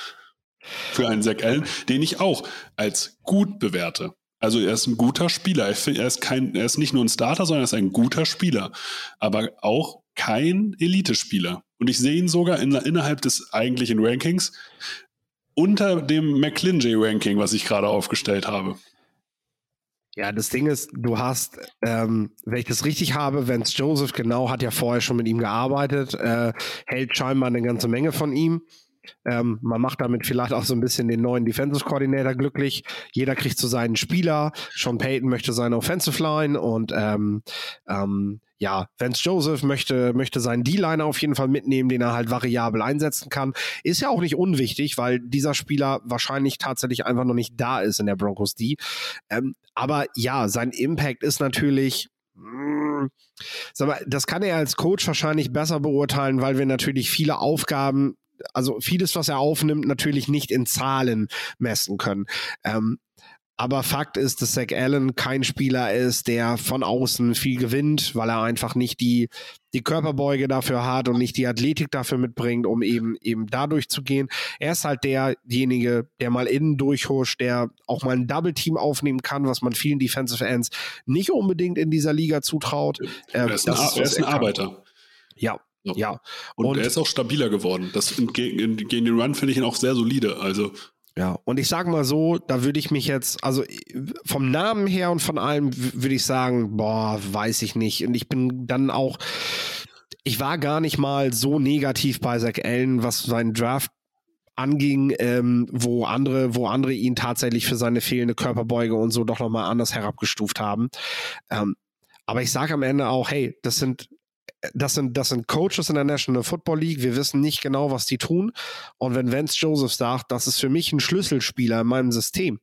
für einen Zach Allen, den ich auch als gut bewerte? Also er ist ein guter Spieler. Er ist kein, er ist nicht nur ein Starter, sondern er ist ein guter Spieler, aber auch kein Elite-Spieler. Und ich sehe ihn sogar in, innerhalb des eigentlichen Rankings unter dem McClinchy-Ranking, was ich gerade aufgestellt habe. Ja, das Ding ist, du hast, ähm, wenn ich das richtig habe, Vance Joseph genau hat ja vorher schon mit ihm gearbeitet, äh, hält scheinbar eine ganze Menge von ihm. Ähm, man macht damit vielleicht auch so ein bisschen den neuen Defensive Coordinator glücklich. Jeder kriegt so seinen Spieler. Sean Payton möchte seine Offensive Line und ähm, ähm, ja, Vance Joseph möchte, möchte seinen D-Liner auf jeden Fall mitnehmen, den er halt variabel einsetzen kann. Ist ja auch nicht unwichtig, weil dieser Spieler wahrscheinlich tatsächlich einfach noch nicht da ist in der Broncos D. Ähm, aber ja, sein Impact ist natürlich. mh, Sag mal, das kann er als Coach wahrscheinlich besser beurteilen, weil wir natürlich viele Aufgaben, also vieles, was er aufnimmt, natürlich nicht in Zahlen messen können. Ähm, aber Fakt ist, dass Zach Allen kein Spieler ist, der von außen viel gewinnt, weil er einfach nicht die, die Körperbeuge dafür hat und nicht die Athletik dafür mitbringt, um eben, eben dadurch zu gehen. Er ist halt derjenige, der mal innen durchhuscht, der auch mal ein Double Team aufnehmen kann, was man vielen Defensive Ends nicht unbedingt in dieser Liga zutraut. Ähm, Er ist ein, das er ist ein. Arbeiter. Ja, So. ja. Und, Und- er ist auch stabiler geworden. Das gegen, gegen den Run finde ich ihn auch sehr solide. Also Ja, und ich sag mal so, da würde ich mich jetzt, also vom Namen her und von allem würde ich sagen, boah, weiß ich nicht. Und ich bin dann auch, ich war gar nicht mal so negativ bei Zach Allen, was seinen Draft anging, ähm, wo andere, wo andere ihn tatsächlich für seine fehlende Körperbeuge und so doch nochmal anders herabgestuft haben. Ähm, aber ich sage am Ende auch, hey, das sind das sind, das sind Coaches in der National Football League. Wir wissen nicht genau, was die tun. Und wenn Vance Joseph sagt, das ist für mich ein Schlüsselspieler in meinem System.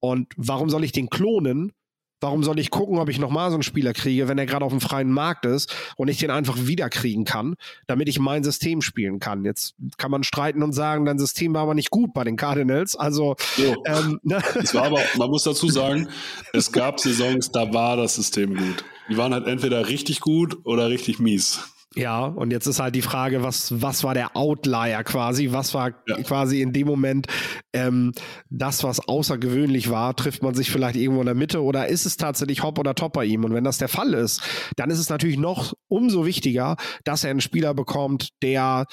Und warum soll ich den klonen? Warum soll ich gucken, ob ich nochmal so einen Spieler kriege, wenn er gerade auf dem freien Markt ist und ich den einfach wiederkriegen kann, damit ich mein System spielen kann? Jetzt kann man streiten und sagen, dein System war aber nicht gut bei den Cardinals. Also, so. ähm, ne? Es war aber, man muss dazu sagen, es gab Saisons, da war das System gut. Die waren halt entweder richtig gut oder richtig mies. Ja, und jetzt ist halt die Frage, was, was war der Outlier quasi? Was war ja. quasi in dem Moment ähm, das, was außergewöhnlich war? Trifft man sich vielleicht irgendwo in der Mitte oder ist es tatsächlich Hop oder Top bei ihm? Und wenn das der Fall ist, dann ist es natürlich noch umso wichtiger, dass er einen Spieler bekommt, der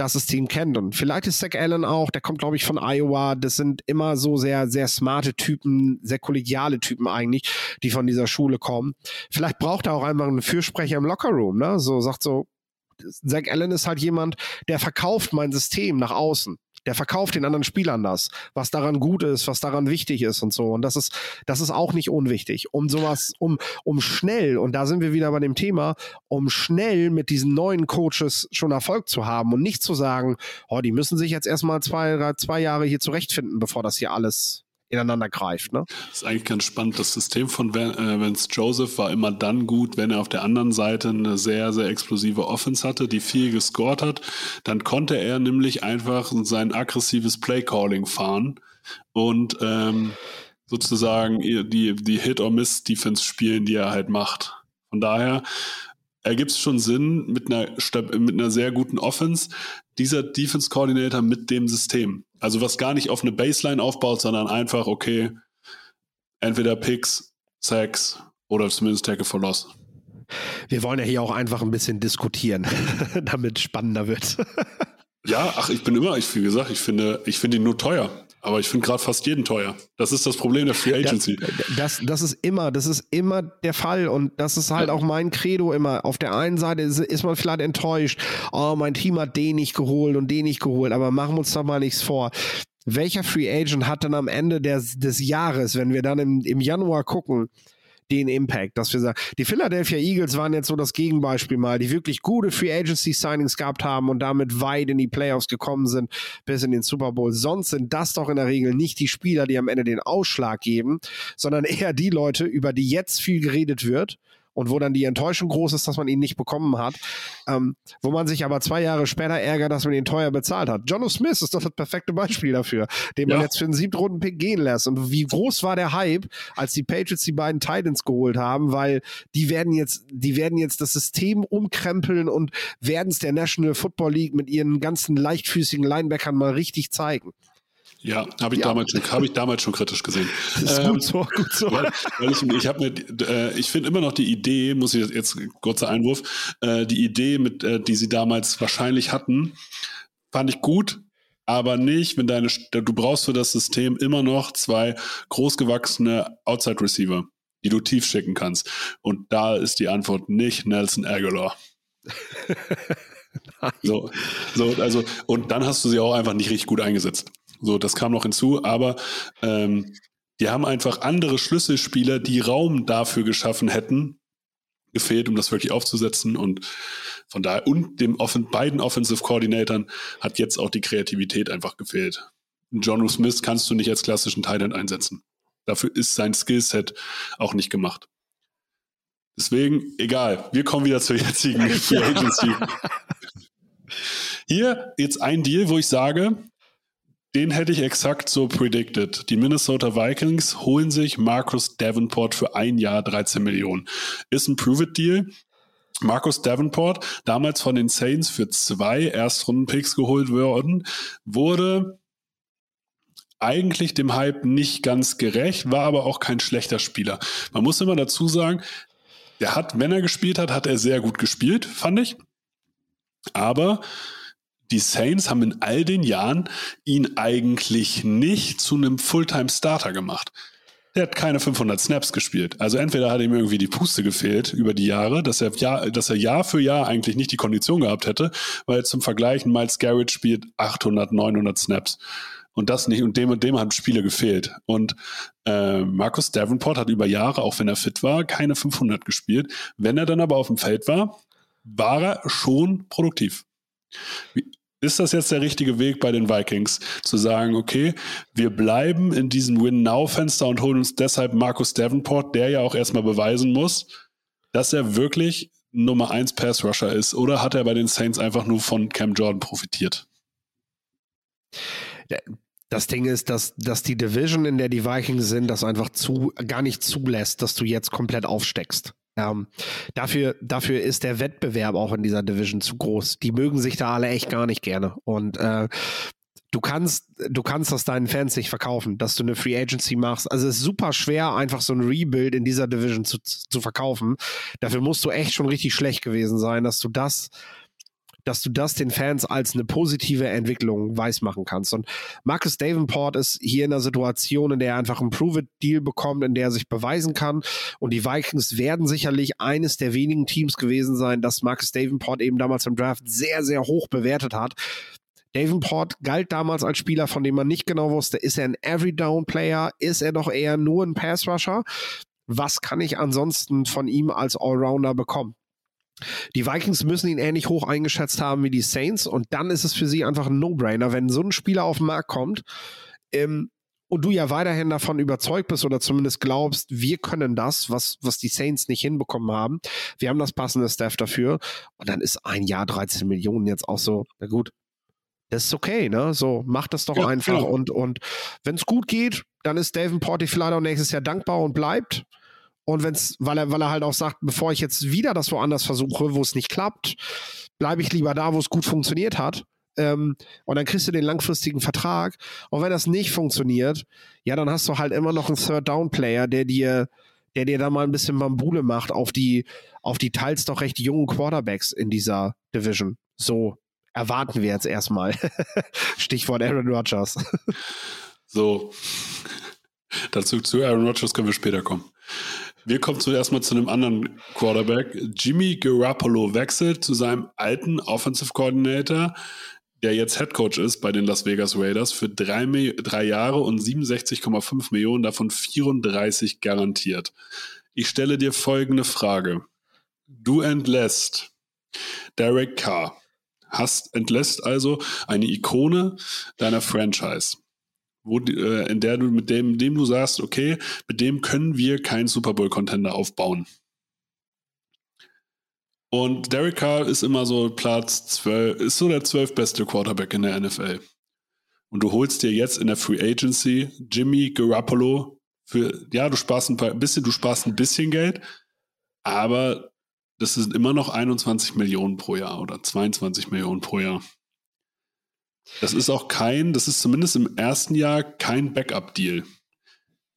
das System kennt. Und vielleicht ist Zach Allen auch, der kommt, glaube ich, von Iowa. Das sind immer so sehr, sehr smarte Typen, sehr kollegiale Typen eigentlich, die von dieser Schule kommen. Vielleicht braucht er auch einfach einen Fürsprecher im Lockerroom, ne? So sagt so, Zach Allen ist halt jemand, der verkauft mein System nach außen der verkauft den anderen Spielern das, was daran gut ist, was daran wichtig ist und so. Und das ist, das ist auch nicht unwichtig. Um sowas, um, um schnell, und da sind wir wieder bei dem Thema, um schnell mit diesen neuen Coaches schon Erfolg zu haben und nicht zu sagen, oh, die müssen sich jetzt erstmal zwei, zwei Jahre hier zurechtfinden, bevor das hier alles ineinander greift. Ne? Das ist eigentlich ganz spannend. Das System von äh, Vance Joseph war immer dann gut, wenn er auf der anderen Seite eine sehr, sehr explosive Offense hatte, die viel gescored hat. Dann konnte er nämlich einfach sein aggressives Playcalling fahren und ähm, sozusagen die, die Hit-or-Miss-Defense spielen, die er halt macht. Von daher ergibt es schon Sinn mit einer, mit einer sehr guten Offense, dieser Defense Coordinator mit dem System. Also was gar nicht auf eine Baseline aufbaut, sondern einfach, okay, entweder Picks, Sacks oder zumindest Tackle for Loss. Wir wollen ja hier auch einfach ein bisschen diskutieren, *laughs* damit es spannender wird. *laughs* ja, ach, ich bin immer, ich, wie gesagt, ich finde, ich finde ihn nur teuer. Aber ich finde gerade fast jeden teuer. Das ist das Problem der Free Agency. Das, das ist immer, das ist immer der Fall und das ist halt ja. auch mein Credo immer. Auf der einen Seite ist, ist, man vielleicht enttäuscht, oh, mein Team hat den nicht geholt und den nicht geholt, aber machen wir uns doch mal nichts vor. Welcher Free Agent hat dann am Ende des, des Jahres, wenn wir dann im, im Januar gucken, den Impact, dass wir sagen, die Philadelphia Eagles waren jetzt so das Gegenbeispiel mal, die wirklich gute Free Agency Signings gehabt haben und damit weit in die Playoffs gekommen sind bis in den Super Bowl. Sonst sind das doch in der Regel nicht die Spieler, die am Ende den Ausschlag geben, sondern eher die Leute, über die jetzt viel geredet wird und wo dann die Enttäuschung groß ist, dass man ihn nicht bekommen hat, ähm, wo man sich aber zwei Jahre später ärgert, dass man ihn teuer bezahlt hat. Jono Smith ist doch das perfekte Beispiel dafür, den man jetzt für einen Siebtrunden-Pick gehen lässt. Und wie groß war der Hype, als die Patriots die beiden Titans geholt haben, weil die werden jetzt, die werden jetzt das System umkrempeln und werden es der National Football League mit ihren ganzen leichtfüßigen Linebackern mal richtig zeigen. Ja, habe ich, ja. Damals schon, hab ich damals schon kritisch gesehen. Das *laughs* ist ähm, gut so, gut so. Weil, weil ich, ich, mir, äh, ich finde immer noch die Idee, muss ich jetzt, kurzer Einwurf, äh, die Idee, mit, äh, die sie damals wahrscheinlich hatten, fand ich gut, aber nicht, wenn deine, du brauchst für das System immer noch zwei großgewachsene Outside Receiver, die du tief schicken kannst. Und da ist die Antwort nicht Nelson Aguilar. *laughs* so, so, also, und dann hast du sie auch einfach nicht richtig gut eingesetzt. So, das kam noch hinzu, aber ähm, die haben einfach andere Schlüsselspieler, die Raum dafür geschaffen hätten, gefehlt, um das wirklich aufzusetzen. Und von daher, und dem offen, beiden Offensive Coordinatoren hat jetzt auch die Kreativität einfach gefehlt. John Smith kannst du nicht als klassischen Titan einsetzen. Dafür ist sein Skillset auch nicht gemacht. Deswegen, egal, wir kommen wieder zur jetzigen *laughs* Free Agency. *laughs* Hier jetzt ein Deal, wo ich sage, den hätte ich exakt so predicted. Die Minnesota Vikings holen sich Marcus Davenport für ein Jahr 13 Millionen. Ist ein Prove-It-Deal. Marcus Davenport, damals von den Saints für zwei Erstrunden-Picks geholt worden, wurde eigentlich dem Hype nicht ganz gerecht, war aber auch kein schlechter Spieler. Man muss immer dazu sagen, der hat, wenn er gespielt hat, hat er sehr gut gespielt, fand ich. Aber die Saints haben in all den Jahren ihn eigentlich nicht zu einem Fulltime-Starter gemacht. Der hat keine 500 Snaps gespielt. Also entweder hat ihm irgendwie die Puste gefehlt über die Jahre, dass er, Jahr, dass er Jahr für Jahr eigentlich nicht die Kondition gehabt hätte, weil zum Vergleich Miles Garrett spielt 800, 900 Snaps. Und das nicht, und dem und dem haben Spiele gefehlt. Und äh, Markus Davenport hat über Jahre, auch wenn er fit war, keine 500 gespielt. Wenn er dann aber auf dem Feld war, war er schon produktiv. Ist das jetzt der richtige Weg bei den Vikings, zu sagen, okay, wir bleiben in diesem Win-Now-Fenster und holen uns deshalb Markus Davenport, der ja auch erstmal beweisen muss, dass er wirklich Nummer 1 Pass-Rusher ist? Oder hat er bei den Saints einfach nur von Cam Jordan profitiert? Das Ding ist, dass, dass die Division, in der die Vikings sind, das einfach zu, gar nicht zulässt, dass du jetzt komplett aufsteckst. Ähm, dafür, dafür ist der Wettbewerb auch in dieser Division zu groß. Die mögen sich da alle echt gar nicht gerne. Und äh, du kannst, du kannst das deinen Fans nicht verkaufen, dass du eine Free Agency machst. Also es ist super schwer, einfach so ein Rebuild in dieser Division zu, zu verkaufen. Dafür musst du echt schon richtig schlecht gewesen sein, dass du das dass du das den Fans als eine positive Entwicklung weismachen kannst. Und Marcus Davenport ist hier in einer Situation, in der er einfach einen Prove-It-Deal bekommt, in der er sich beweisen kann. Und die Vikings werden sicherlich eines der wenigen Teams gewesen sein, das Marcus Davenport eben damals im Draft sehr, sehr hoch bewertet hat. Davenport galt damals als Spieler, von dem man nicht genau wusste, ist er ein Every-Down-Player, ist er doch eher nur ein Pass-Rusher? Was kann ich ansonsten von ihm als Allrounder bekommen? Die Vikings müssen ihn ähnlich hoch eingeschätzt haben wie die Saints und dann ist es für sie einfach ein No-Brainer, wenn so ein Spieler auf den Markt kommt ähm, und du ja weiterhin davon überzeugt bist oder zumindest glaubst, wir können das, was, was die Saints nicht hinbekommen haben. Wir haben das passende Staff dafür und dann ist ein Jahr 13 Millionen jetzt auch so, na gut, das ist okay, ne? So, mach das doch ja, einfach. Genau. Und, und wenn es gut geht, dann ist Davenport vielleicht auch nächstes Jahr dankbar und bleibt. Und wenn's, weil er, weil er halt auch sagt, bevor ich jetzt wieder das woanders versuche, wo es nicht klappt, bleibe ich lieber da, wo es gut funktioniert hat. Ähm, und dann kriegst du den langfristigen Vertrag. Und wenn das nicht funktioniert, ja, dann hast du halt immer noch einen Third-Down-Player, der dir, der dir da mal ein bisschen Bambule macht auf die, auf die teils doch recht jungen Quarterbacks in dieser Division. So erwarten wir jetzt erstmal. *laughs* Stichwort Aaron Rodgers. so. *laughs* Dazu zu Aaron Rodgers können wir später kommen. Wir kommen zuerst mal zu einem anderen Quarterback. Jimmy Garoppolo wechselt zu seinem alten Offensive Coordinator, der jetzt Head Coach ist bei den Las Vegas Raiders für drei, drei Jahre und 67,5 Millionen, davon 34 garantiert. Ich stelle dir folgende Frage. Du entlässt Derek Carr, hast entlässt also eine Ikone deiner Franchise wo, äh, in der du mit dem, dem du sagst, okay, mit dem können wir keinen Super Bowl-Contender aufbauen. Und Derek Carr ist immer so Platz 12, ist so der zwölfbeste Quarterback in der NFL. Und du holst dir jetzt in der Free Agency Jimmy Garoppolo für, ja, du sparst ein paar, bisschen, du sparst ein bisschen Geld, aber das sind immer noch 21 Millionen pro Jahr oder 22 Millionen pro Jahr. Das ist auch kein, das ist zumindest im ersten Jahr kein Backup-Deal.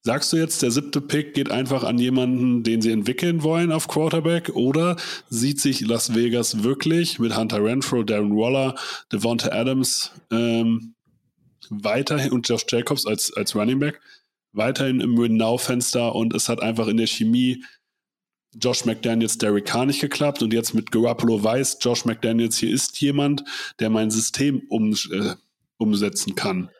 Sagst du jetzt, der siebte Pick geht einfach an jemanden, den sie entwickeln wollen auf Quarterback? Oder sieht sich Las Vegas wirklich mit Hunter Renfro, Darren Waller, Devonta Adams ähm, weiterhin und Josh Jacobs als, als Running Back weiterhin im Win-Now-Fenster und es hat einfach in der Chemie Josh McDaniels, Derek Carr nicht geklappt und jetzt mit Garoppolo weiß Josh McDaniels, hier ist jemand, der mein System um, äh, umsetzen kann.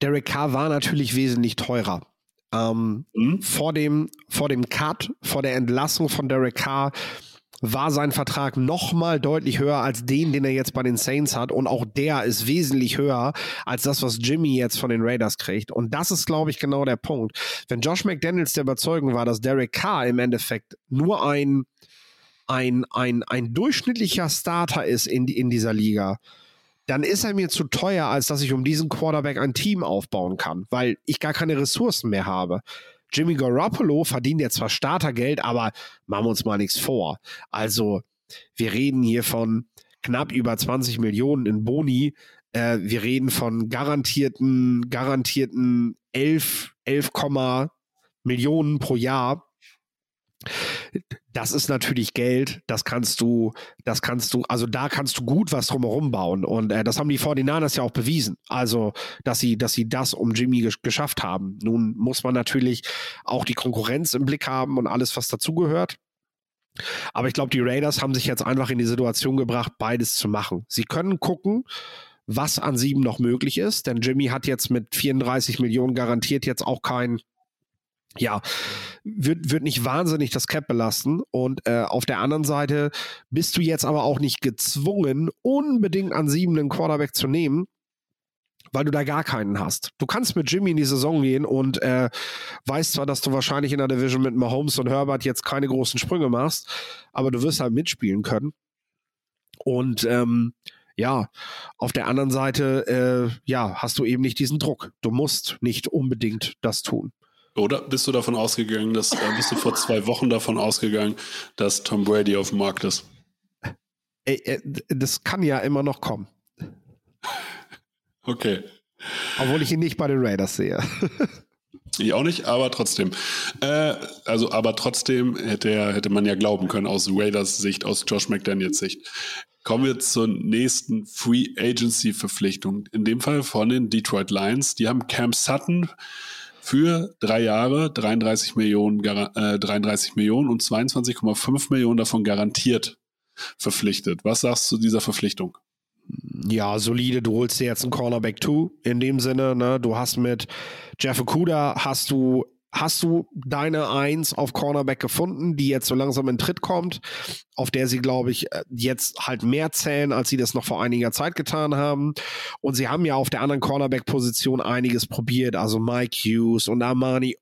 Derek Carr war natürlich wesentlich teurer. Ähm, mhm. vor, dem, vor dem Cut, vor der Entlassung von Derek Carr war sein Vertrag noch mal deutlich höher als den, den er jetzt bei den Saints hat. Und auch der ist wesentlich höher als das, was Jimmy jetzt von den Raiders kriegt. Und das ist, glaube ich, genau der Punkt. Wenn Josh McDaniels der Überzeugung war, dass Derek Carr im Endeffekt nur ein, ein, ein, ein durchschnittlicher Starter ist in, in dieser Liga, dann ist er mir zu teuer, als dass ich um diesen Quarterback ein Team aufbauen kann, weil ich gar keine Ressourcen mehr habe. Jimmy Garoppolo verdient jetzt zwar Startergeld, aber machen wir uns mal nichts vor. Also, wir reden hier von knapp über 20 Millionen in Boni. Äh, wir reden von garantierten, garantierten 11, 11, Millionen pro Jahr das ist natürlich Geld, das kannst du, das kannst du, also da kannst du gut was drumherum bauen. Und äh, das haben die 49ers ja auch bewiesen. Also, dass sie, dass sie das um Jimmy gesch geschafft haben. Nun muss man natürlich auch die Konkurrenz im Blick haben und alles, was dazugehört. Aber ich glaube, die Raiders haben sich jetzt einfach in die Situation gebracht, beides zu machen. Sie können gucken, was an sieben noch möglich ist, denn Jimmy hat jetzt mit 34 Millionen garantiert jetzt auch kein ja, wird, wird nicht wahnsinnig das Cap belasten. Und äh, auf der anderen Seite bist du jetzt aber auch nicht gezwungen, unbedingt an sieben einen Quarterback zu nehmen, weil du da gar keinen hast. Du kannst mit Jimmy in die Saison gehen und äh, weißt zwar, dass du wahrscheinlich in der Division mit Mahomes und Herbert jetzt keine großen Sprünge machst, aber du wirst halt mitspielen können. Und ähm, ja, auf der anderen Seite, äh, ja, hast du eben nicht diesen Druck. Du musst nicht unbedingt das tun. Oder bist du davon ausgegangen, dass äh, bist du vor zwei Wochen davon ausgegangen, dass Tom Brady auf dem Markt ist? Äh, das kann ja immer noch kommen. Okay. Obwohl ich ihn nicht bei den Raiders sehe. Ich auch nicht, aber trotzdem. Äh, also, aber trotzdem hätte, er, hätte man ja glauben können aus Raiders Sicht, aus Josh McDaniels Sicht. Kommen wir zur nächsten Free Agency Verpflichtung. In dem Fall von den Detroit Lions. Die haben Cam Sutton für drei Jahre 33 Millionen, äh, 33 Millionen und 22,5 Millionen davon garantiert verpflichtet. Was sagst du zu dieser Verpflichtung? ja, solide, du holst dir jetzt einen Cornerback 2 in dem Sinne, ne? Du hast mit Jeff Okuda hast du hast du deine Eins auf Cornerback gefunden, die jetzt so langsam in Tritt kommt, auf der sie, glaube ich, äh, jetzt halt mehr zählen, als sie das noch vor einiger Zeit getan haben. Und sie haben ja auf der anderen Cornerback-Position einiges probiert, also Mike Hughes und Armani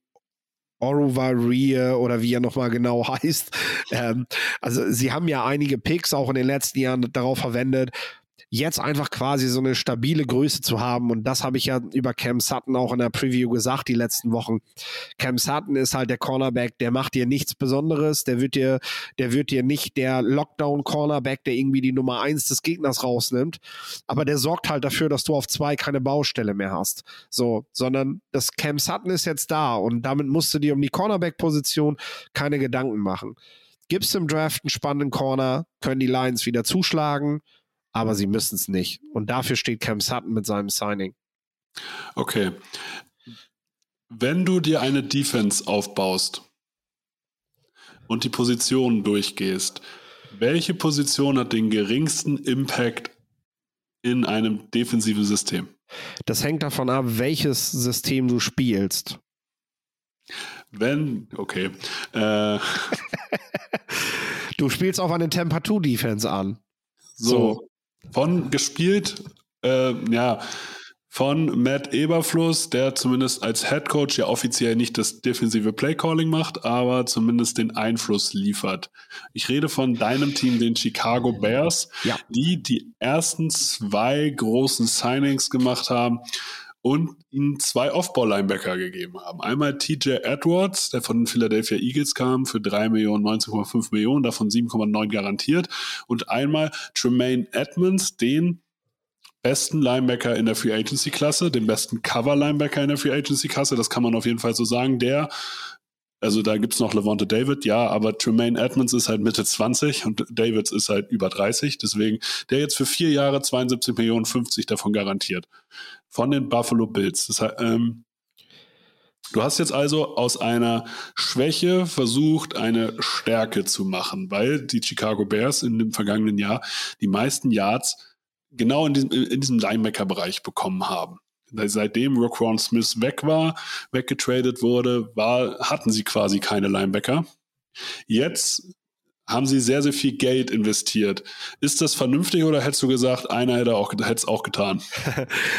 Oruvarie oder wie er nochmal genau *laughs* heißt. Ähm, also sie haben ja einige Picks auch in den letzten Jahren darauf verwendet, jetzt einfach quasi so eine stabile Größe zu haben. Und das habe ich ja über Cam Sutton auch in der Preview gesagt, die letzten Wochen. Cam Sutton ist halt der Cornerback, der macht dir nichts Besonderes, der wird dir, der wird dir nicht der Lockdown-Cornerback, der irgendwie die Nummer eins des Gegners rausnimmt. Aber der sorgt halt dafür, dass du auf zwei keine Baustelle mehr hast. So, sondern das Cam Sutton ist jetzt da und damit musst du dir um die Cornerback-Position keine Gedanken machen. Gibst du im Draft einen spannenden Corner, können die Lions wieder zuschlagen aber sie müssen es nicht. Und dafür steht Cam Sutton mit seinem Signing. Okay. Wenn du dir eine Defense aufbaust und die Positionen durchgehst, welche Position hat den geringsten Impact in einem defensiven System? Das hängt davon ab, welches System du spielst. Wenn, okay. Äh. *laughs* du spielst auf eine Temperatur-Defense an. So, so, von gespielt, äh, ja, von Matt Eberfluss, der zumindest als Head Coach ja offiziell nicht das defensive Playcalling macht, aber zumindest den Einfluss liefert. Ich rede von deinem Team, den Chicago Bears, ja. die die ersten zwei großen Signings gemacht haben und ihnen zwei Off-Ball-Linebacker gegeben haben. Einmal TJ Edwards, der von den Philadelphia Eagles kam, für 3 Millionen, 19,5 Millionen, davon 7,9 garantiert. Und einmal Tremaine Edmonds, den besten Linebacker in der Free Agency Klasse, den besten Cover Linebacker in der Free Agency Klasse, das kann man auf jeden Fall so sagen, der also da gibt es noch Levante David, ja, aber Tremaine Edmonds ist halt Mitte 20 und Davids ist halt über 30. Deswegen der jetzt für vier Jahre 72 Millionen 50 davon garantiert. Von den Buffalo Bills. Das, ähm, du hast jetzt also aus einer Schwäche versucht, eine Stärke zu machen, weil die Chicago Bears in dem vergangenen Jahr die meisten Yards genau in diesem, in diesem Linebacker-Bereich bekommen haben seitdem Roquan Smith weg war, weggetradet wurde, war, hatten sie quasi keine Linebacker. Jetzt haben sie sehr, sehr viel Geld investiert. Ist das vernünftig oder hättest du gesagt, einer hätte auch, es auch getan? *laughs*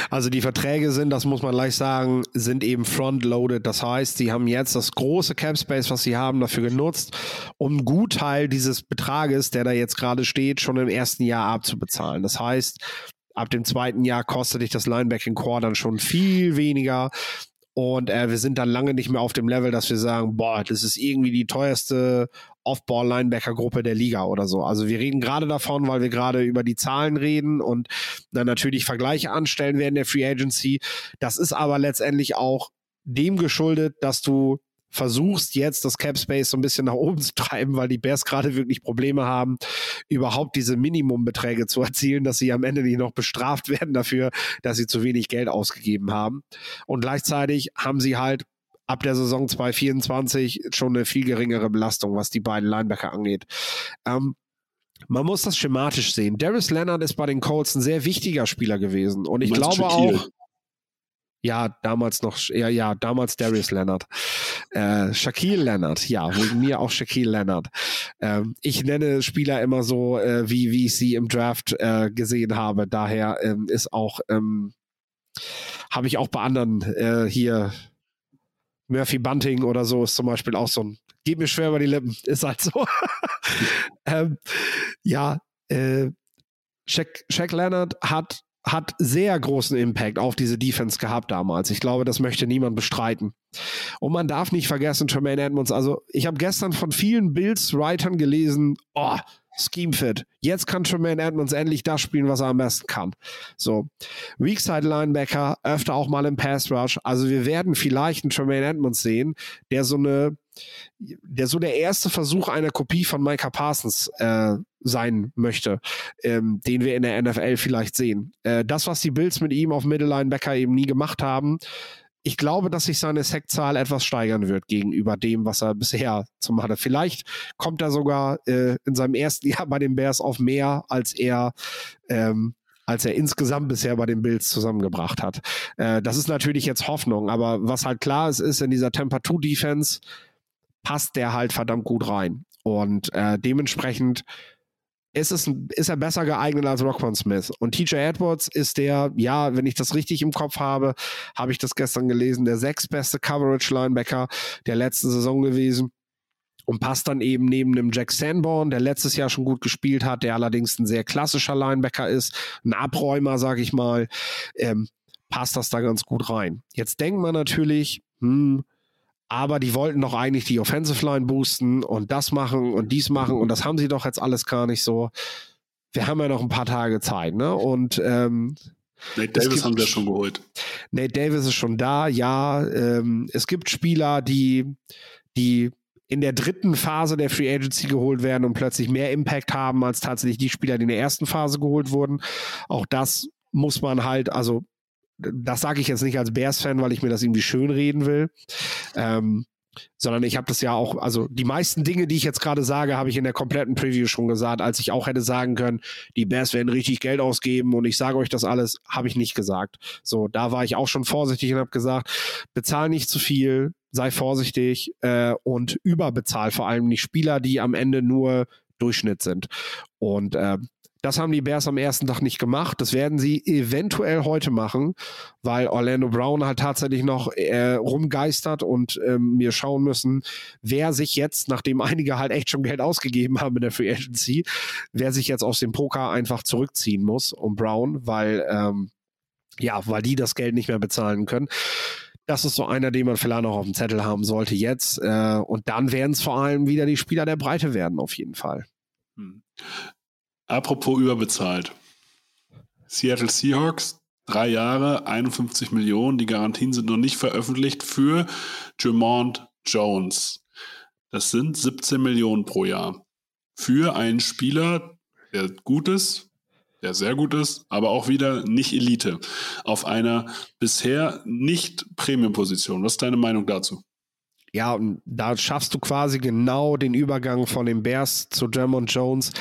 Also die Verträge sind, das muss man gleich sagen, sind eben front-loaded. Das heißt, sie haben jetzt das große Cap Space, was sie haben, dafür genutzt, um einen Gutteil dieses Betrages, der da jetzt gerade steht, schon im ersten Jahr abzubezahlen. Das heißt, ab dem zweiten Jahr kostet dich das Linebacking Core dann schon viel weniger. Und äh, wir sind dann lange nicht mehr auf dem Level, dass wir sagen, boah, das ist irgendwie die teuerste Off-Ball-Linebacker-Gruppe der Liga oder so. Also wir reden gerade davon, weil wir gerade über die Zahlen reden und dann natürlich Vergleiche anstellen werden der Free Agency. Das ist aber letztendlich auch dem geschuldet, dass du versuchst jetzt das Cap Space so ein bisschen nach oben *laughs* zu treiben, weil die Bears gerade wirklich Probleme haben, überhaupt diese Minimumbeträge zu erzielen, dass sie am Ende nicht noch bestraft *laughs* werden dafür, dass sie zu wenig Geld ausgegeben haben. Und gleichzeitig haben sie halt ab der Saison 2024 schon eine viel geringere Belastung, was die beiden Linebacker angeht. Ähm, man muss das schematisch sehen. Darius Leonard ist bei den Colts ein sehr wichtiger Spieler gewesen. Und ich glaube auch, ja, damals noch, ja, ja, damals Darius Leonard. Äh, Shaquille Leonard, ja, wegen *laughs* mir auch Shaquille Leonard. Ähm, ich nenne Spieler immer so, äh, wie, wie ich sie im Draft äh, gesehen habe. Daher ähm, ist auch, ähm, habe ich auch bei anderen äh, hier Murphy Bunting oder so ist zum Beispiel auch so ein, geht mir schwer über die Lippen, ist halt so. *laughs* ähm, ja, äh, Shaq, Shaq Leonard hat hat sehr großen Impact auf diese Defense gehabt damals. Ich glaube, das möchte niemand bestreiten. Und man darf nicht vergessen, Tremaine Edmonds, also ich habe gestern von vielen Bills-Writern gelesen, oh, Scheme Fit. Jetzt kann Tremaine Edmonds endlich das spielen, was er am besten kann. So. Weakside Linebacker, öfter auch mal im Pass Rush. Also wir werden vielleicht einen Tremaine Edmonds sehen, der so eine, der so der erste Versuch einer Kopie von Micah Parsons äh, sein möchte, ähm, den wir in der NFL vielleicht sehen. Äh, das, was die Bills mit ihm auf Middle Linebacker eben nie gemacht haben, ich glaube, dass sich seine Sackzahl etwas steigern wird gegenüber dem, was er bisher zum hatte. Vielleicht kommt er sogar äh, in seinem ersten *laughs* Jahr bei den Bears auf mehr, als er ähm, als er insgesamt bisher bei den Bills zusammengebracht hat. Äh, das ist natürlich jetzt Hoffnung, aber was halt klar ist, ist, in dieser Temper-2-Defense passt der halt verdammt gut rein. Und äh, dementsprechend ist, es, ist er besser geeignet als Rockman Smith. Und TJ Edwards ist der, ja, wenn ich das richtig im Kopf habe, habe ich das gestern gelesen, der sechstbeste Coverage-Linebacker der letzten Saison gewesen und passt dann eben neben dem Jack Sanborn, der letztes Jahr schon gut gespielt hat, der allerdings ein sehr klassischer Linebacker ist, ein Abräumer, sag ich mal, ähm, passt das da ganz gut rein. Jetzt denkt man natürlich, hm, aber die wollten doch eigentlich die Offensive Line boosten und das machen und dies machen und das haben sie doch jetzt alles gar nicht so. Wir haben ja noch ein paar Tage Zeit, ne? Und ähm, Nate Davis gibt, haben wir schon geholt. Nate Davis ist schon da, ja. Ähm, es gibt Spieler, die, die in der dritten Phase der Free Agency geholt werden und plötzlich mehr Impact haben als tatsächlich die Spieler, die in der ersten Phase geholt wurden. Auch das muss man halt, also das sage ich jetzt nicht als Bears-Fan, weil ich mir das irgendwie schön reden will. Ähm, sondern ich habe das ja auch, also die meisten Dinge, die ich jetzt gerade sage, habe ich in der kompletten Preview schon gesagt, als ich auch hätte sagen können, die Bears werden richtig Geld ausgeben und ich sage euch das alles, habe ich nicht gesagt. So, da war ich auch schon vorsichtig und habe gesagt, bezahl nicht zu viel, sei vorsichtig äh, und überbezahl vor allem nicht Spieler, die am Ende nur Durchschnitt sind. Und äh, das haben die Bears am ersten Tag nicht gemacht. Das werden sie eventuell heute machen, weil Orlando Brown halt tatsächlich noch äh, rumgeistert und ähm, wir schauen müssen, wer sich jetzt, nachdem einige halt echt schon Geld ausgegeben haben in der Free Agency, wer sich jetzt aus dem Poker einfach zurückziehen muss um Brown, weil ähm, ja, weil die das Geld nicht mehr bezahlen können. Das ist so einer, den man vielleicht noch auf dem Zettel haben sollte jetzt. Äh, und dann werden es vor allem wieder die Spieler der Breite werden, auf jeden Fall. Apropos überbezahlt. Seattle Seahawks, drei Jahre, 51 Millionen. Die Garantien sind noch nicht veröffentlicht für Jamont Jones. Das sind 17 Millionen pro Jahr. Für einen Spieler, der gut ist, der sehr gut ist, aber auch wieder nicht Elite. Auf einer bisher nicht Premium-Position. Was ist deine Meinung dazu? Ja, und da schaffst du quasi genau den Übergang von den Bears zu Jamon Jones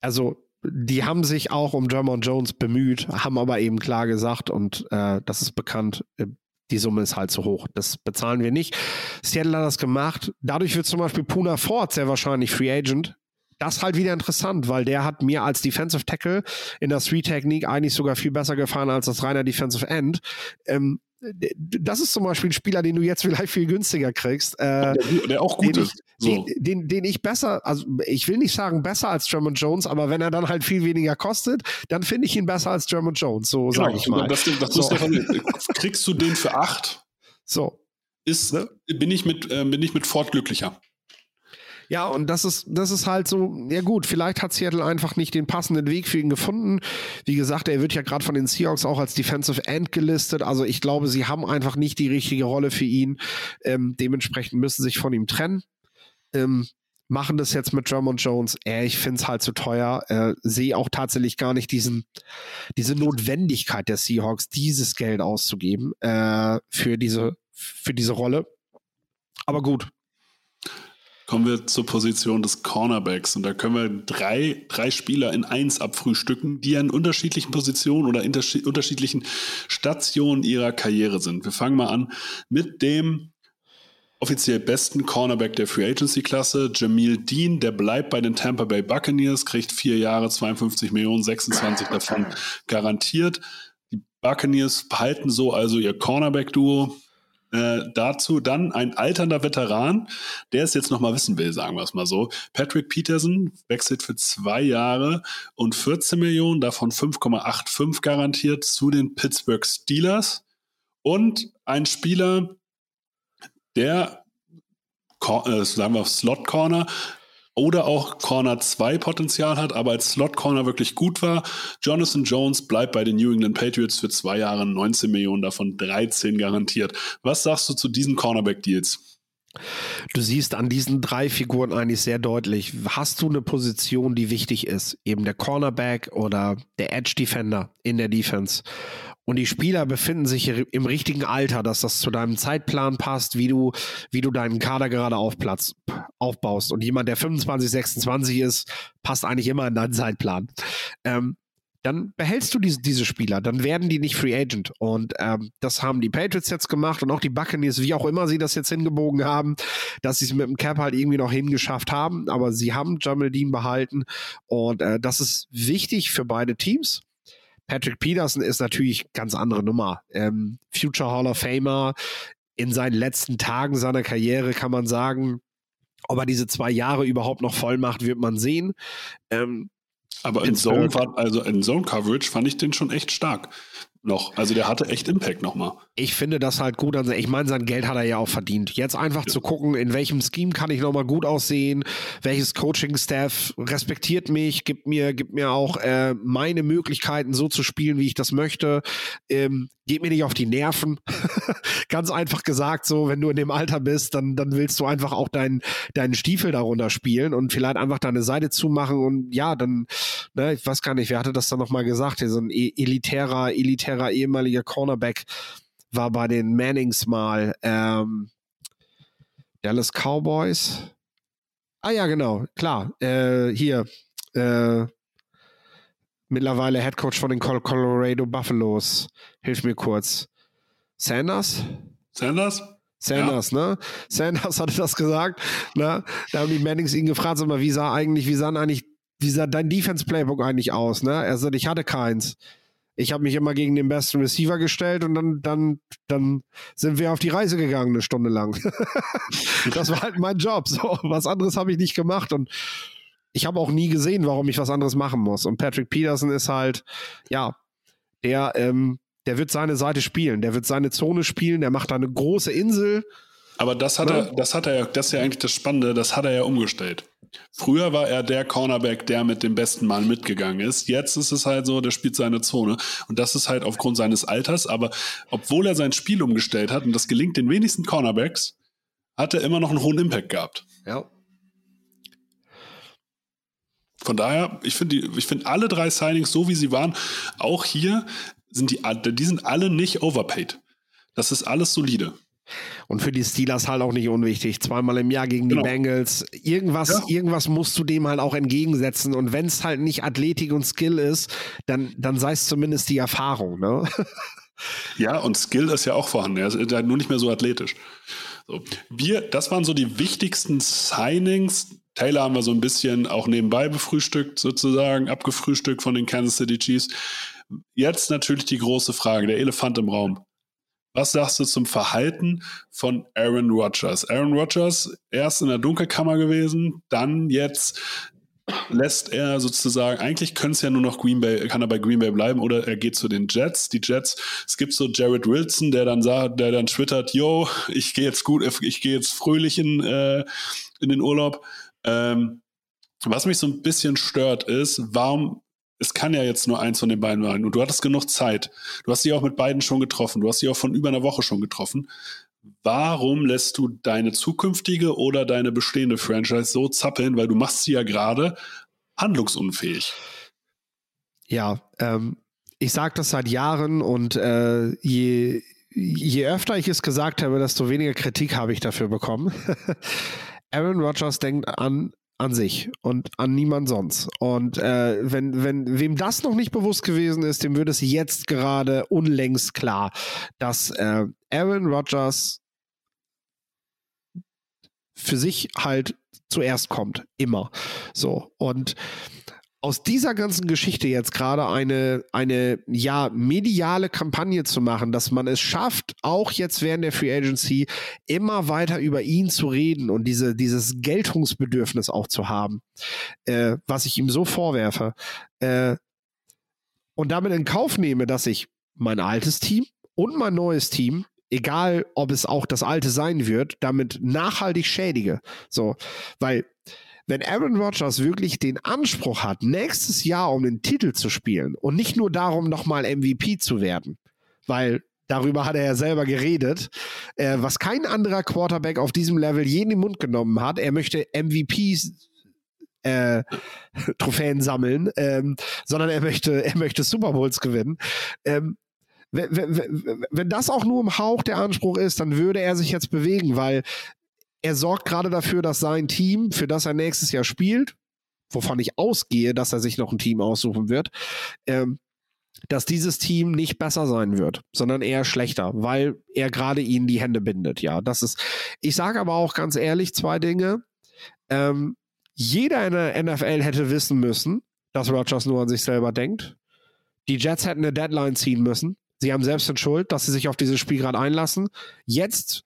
also die haben sich auch um Jermon Jones bemüht, haben aber eben klar gesagt, und äh, das ist bekannt, äh, die Summe ist halt zu hoch. Das bezahlen wir nicht. Seattle hat das gemacht. Dadurch wird zum Beispiel Puna Ford sehr wahrscheinlich Free Agent. Das ist halt wieder interessant, weil der hat mir als Defensive Tackle in der Three-Technik eigentlich sogar viel besser gefallen als das reiner Defensive End. Ähm, das ist zum Beispiel ein Spieler, den du jetzt *laughs* vielleicht viel günstiger kriegst. Äh, der, der, auch gut den ist. So. den, den, den, ich besser, also ich will nicht sagen besser als German Jones, aber wenn er dann halt viel weniger kostet, dann finde ich ihn besser als German Jones, so genau, sage ich mal. Das, das so. kriegst du den für acht? So. Ist, ne? bin, ich mit, äh, bin ich mit Ford glücklicher. Ja, und das ist, das ist halt so, ja gut, vielleicht hat Seattle einfach nicht den passenden Weg für ihn gefunden. Wie gesagt, er wird ja gerade von den Seahawks auch als Defensive End gelistet. Also ich glaube, sie haben einfach nicht die richtige Rolle für ihn. Ähm, dementsprechend müssen sich von ihm trennen. Ähm, machen das jetzt mit Drummond Jones. Äh, ich finde es halt zu teuer. Äh, Sehe auch tatsächlich gar nicht diesen, diese Notwendigkeit der Seahawks, dieses Geld auszugeben äh, für, diese, für diese Rolle. Aber gut, kommen wir zur Position des Cornerbacks. Und da können wir drei, drei Spieler in eins abfrühstücken, die an unterschiedlichen Positionen oder unterschiedlichen Stationen ihrer Karriere sind. Wir fangen mal an mit dem offiziell besten Cornerback der Free Agency Klasse, Jamil Dean, der bleibt bei den Tampa Bay Buccaneers, kriegt vier Jahre, 52 Millionen, 26 davon garantiert. Die Buccaneers behalten so also ihr Cornerback-Duo. Äh, dazu dann ein alternder Veteran, der es jetzt nochmal wissen will, sagen wir es mal so. Patrick Peterson wechselt für zwei Jahre und 14 Millionen, davon 5,85 garantiert zu den Pittsburgh Steelers. Und ein Spieler, der, äh, sagen wir Slot Corner, oder auch Corner 2 Potenzial hat, aber als Slot Corner wirklich gut war. Jonathan Jones bleibt bei den New England Patriots für zwei Jahre 19 Millionen, davon 13 garantiert. Was sagst du zu diesen Cornerback-Deals? Du siehst an diesen drei Figuren eigentlich sehr deutlich, hast du eine Position, die wichtig ist, eben der Cornerback oder der Edge Defender in der Defense. Und die Spieler befinden sich im richtigen Alter, dass das zu deinem Zeitplan passt, wie du, wie du deinen Kader gerade aufplatz, aufbaust. Und jemand, der 25, 26 ist, passt eigentlich immer in deinen Zeitplan. Ähm, dann behältst du diese, diese Spieler, dann werden die nicht Free Agent. Und ähm, das haben die Patriots jetzt gemacht und auch die Buccaneers, wie auch immer sie das jetzt hingebogen haben, dass sie es mit dem Cap halt irgendwie noch hingeschafft haben. Aber sie haben Jamal Dean behalten und äh, das ist wichtig für beide Teams. Patrick Peterson ist natürlich ganz andere Nummer. Ähm, Future Hall of Famer. In seinen letzten Tagen seiner Karriere kann man sagen, ob er diese zwei Jahre überhaupt noch voll macht, wird man sehen. Ähm, aber in Zone, also in Zone Coverage fand ich den schon echt stark noch. Also der hatte echt Impact nochmal. Ich finde das halt gut. Also ich meine, sein Geld hat er ja auch verdient. Jetzt einfach ja. zu gucken, in welchem Scheme kann ich nochmal gut aussehen, welches Coaching-Staff respektiert mich, gibt mir, gibt mir auch äh, meine Möglichkeiten, so zu spielen, wie ich das möchte. Ähm, geht mir nicht auf die Nerven. *laughs* Ganz einfach gesagt, so, wenn du in dem Alter bist, dann, dann willst du einfach auch deinen, deinen Stiefel darunter spielen und vielleicht einfach deine Seite zumachen und ja, dann, ne, ich weiß gar nicht, wer hatte das dann nochmal gesagt, so ein e-, elitärer, elitärer ehemaliger Cornerback war bei den Mannings mal, ähm, Dallas Cowboys. Ah ja, genau, klar, äh, hier, äh, mittlerweile Head Coach von den Colorado Buffaloes. Hilf mir kurz. Sanders? Sanders? Sanders, ja. ne? Sanders hatte das gesagt. Ne? Da haben die Mannings ihn gefragt, sag mal, wie sah eigentlich, wie sah eigentlich, wie sah dein Defense-Playbook eigentlich aus? Ne? Er sagt, ich hatte keins. Ich habe mich immer gegen den besten Receiver gestellt und dann, dann, dann sind wir auf die Reise gegangen, eine Stunde lang. *laughs* das war halt mein Job. So, was anderes habe ich nicht gemacht. Und ich habe auch nie gesehen, warum ich was anderes machen muss. Und Patrick Peterson ist halt, ja, der, ähm, der wird seine Seite spielen, der wird seine Zone spielen, der macht da eine große Insel. Aber das hat er, das hat er ja, das ist ja eigentlich das Spannende, das hat er ja umgestellt. Früher war er der Cornerback, der mit dem besten Mann mitgegangen ist. Jetzt ist es halt so, der spielt seine Zone. Und das ist halt aufgrund seines Alters. Aber obwohl er sein Spiel umgestellt hat, und das gelingt den wenigsten Cornerbacks, hat er immer noch einen hohen Impact gehabt. Ja. Von daher, ich finde ich finde alle drei Signings, so wie sie waren, auch hier sind die, die sind alle nicht overpaid. Das ist alles solide. Und für die Steelers halt auch nicht unwichtig. Zweimal im Jahr gegen genau. die Bengals. Irgendwas, ja. irgendwas musst du dem halt auch entgegensetzen. Und wenn es halt nicht Athletik und Skill ist, dann, dann sei es zumindest die Erfahrung, ne? *laughs* Ja, und Skill ist ja auch vorhanden. Er ist halt nur nicht mehr so athletisch. So. Wir, das waren so die wichtigsten Signings, Taylor haben wir so ein bisschen auch nebenbei befrühstückt, sozusagen, abgefrühstückt von den Kansas City Chiefs. Jetzt natürlich die große Frage, der Elefant im Raum. Was sagst du zum Verhalten von Aaron Rodgers? Aaron Rodgers erst in der Dunkelkammer gewesen, dann jetzt lässt er sozusagen, eigentlich könnte es ja nur noch Green Bay, kann er bei Green Bay bleiben oder er geht zu den Jets. Die Jets, es gibt so Jared Wilson, der dann sagt, der dann twittert, yo, ich gehe jetzt gut, ich gehe jetzt fröhlich in, äh, in den Urlaub. Ähm, was mich so ein bisschen stört, ist, warum, es kann ja jetzt nur eins von den beiden sein und du hattest genug Zeit. Du hast sie auch mit beiden schon getroffen. Du hast sie auch von über einer Woche schon getroffen. Warum lässt du deine zukünftige oder deine bestehende Franchise so zappeln, weil du machst sie ja gerade handlungsunfähig? Ja, ähm, ich sage das seit Jahren und äh, je, je öfter ich es gesagt habe, desto weniger Kritik habe ich dafür bekommen. *laughs* Aaron Rodgers denkt an an sich und an niemand sonst. Und äh, wenn, wenn wem das noch nicht bewusst gewesen ist, dem wird es jetzt gerade unlängst klar, dass äh, Aaron Rodgers für sich halt zuerst kommt, immer. So und aus dieser ganzen Geschichte jetzt gerade eine, eine ja, mediale Kampagne zu machen, dass man es schafft, auch jetzt während der Free Agency immer weiter über ihn zu reden und diese, dieses Geltungsbedürfnis auch zu haben, äh, was ich ihm so vorwerfe, äh, und damit in Kauf nehme, dass ich mein altes Team und mein neues Team egal ob es auch das alte sein wird, damit nachhaltig schädige. So, weil wenn Aaron Rodgers wirklich den Anspruch hat, nächstes Jahr um den Titel zu spielen und nicht nur darum, nochmal MVP zu werden, weil darüber hat er ja selber geredet, äh, was kein anderer Quarterback auf diesem Level je in den Mund genommen hat. Er möchte MVPs äh, *laughs* Trophäen sammeln, ähm, sondern er möchte, er möchte Super Bowls gewinnen. Ähm, wenn, wenn, wenn das auch nur im Hauch der Anspruch ist, dann würde er sich jetzt bewegen, weil er sorgt gerade dafür, dass sein Team, für das er nächstes Jahr spielt, wovon ich ausgehe, dass er sich noch ein Team aussuchen wird, ähm, dass dieses Team nicht besser sein wird, sondern eher schlechter, weil er gerade ihnen die Hände bindet. Ja, das ist. Ich sage aber auch ganz ehrlich zwei Dinge. Ähm, jeder in der NFL hätte wissen müssen, dass Rogers nur an sich selber denkt. Die Jets hätten eine Deadline ziehen müssen. Sie haben selbst in Schuld, dass sie sich auf dieses Spiel gerade einlassen. Jetzt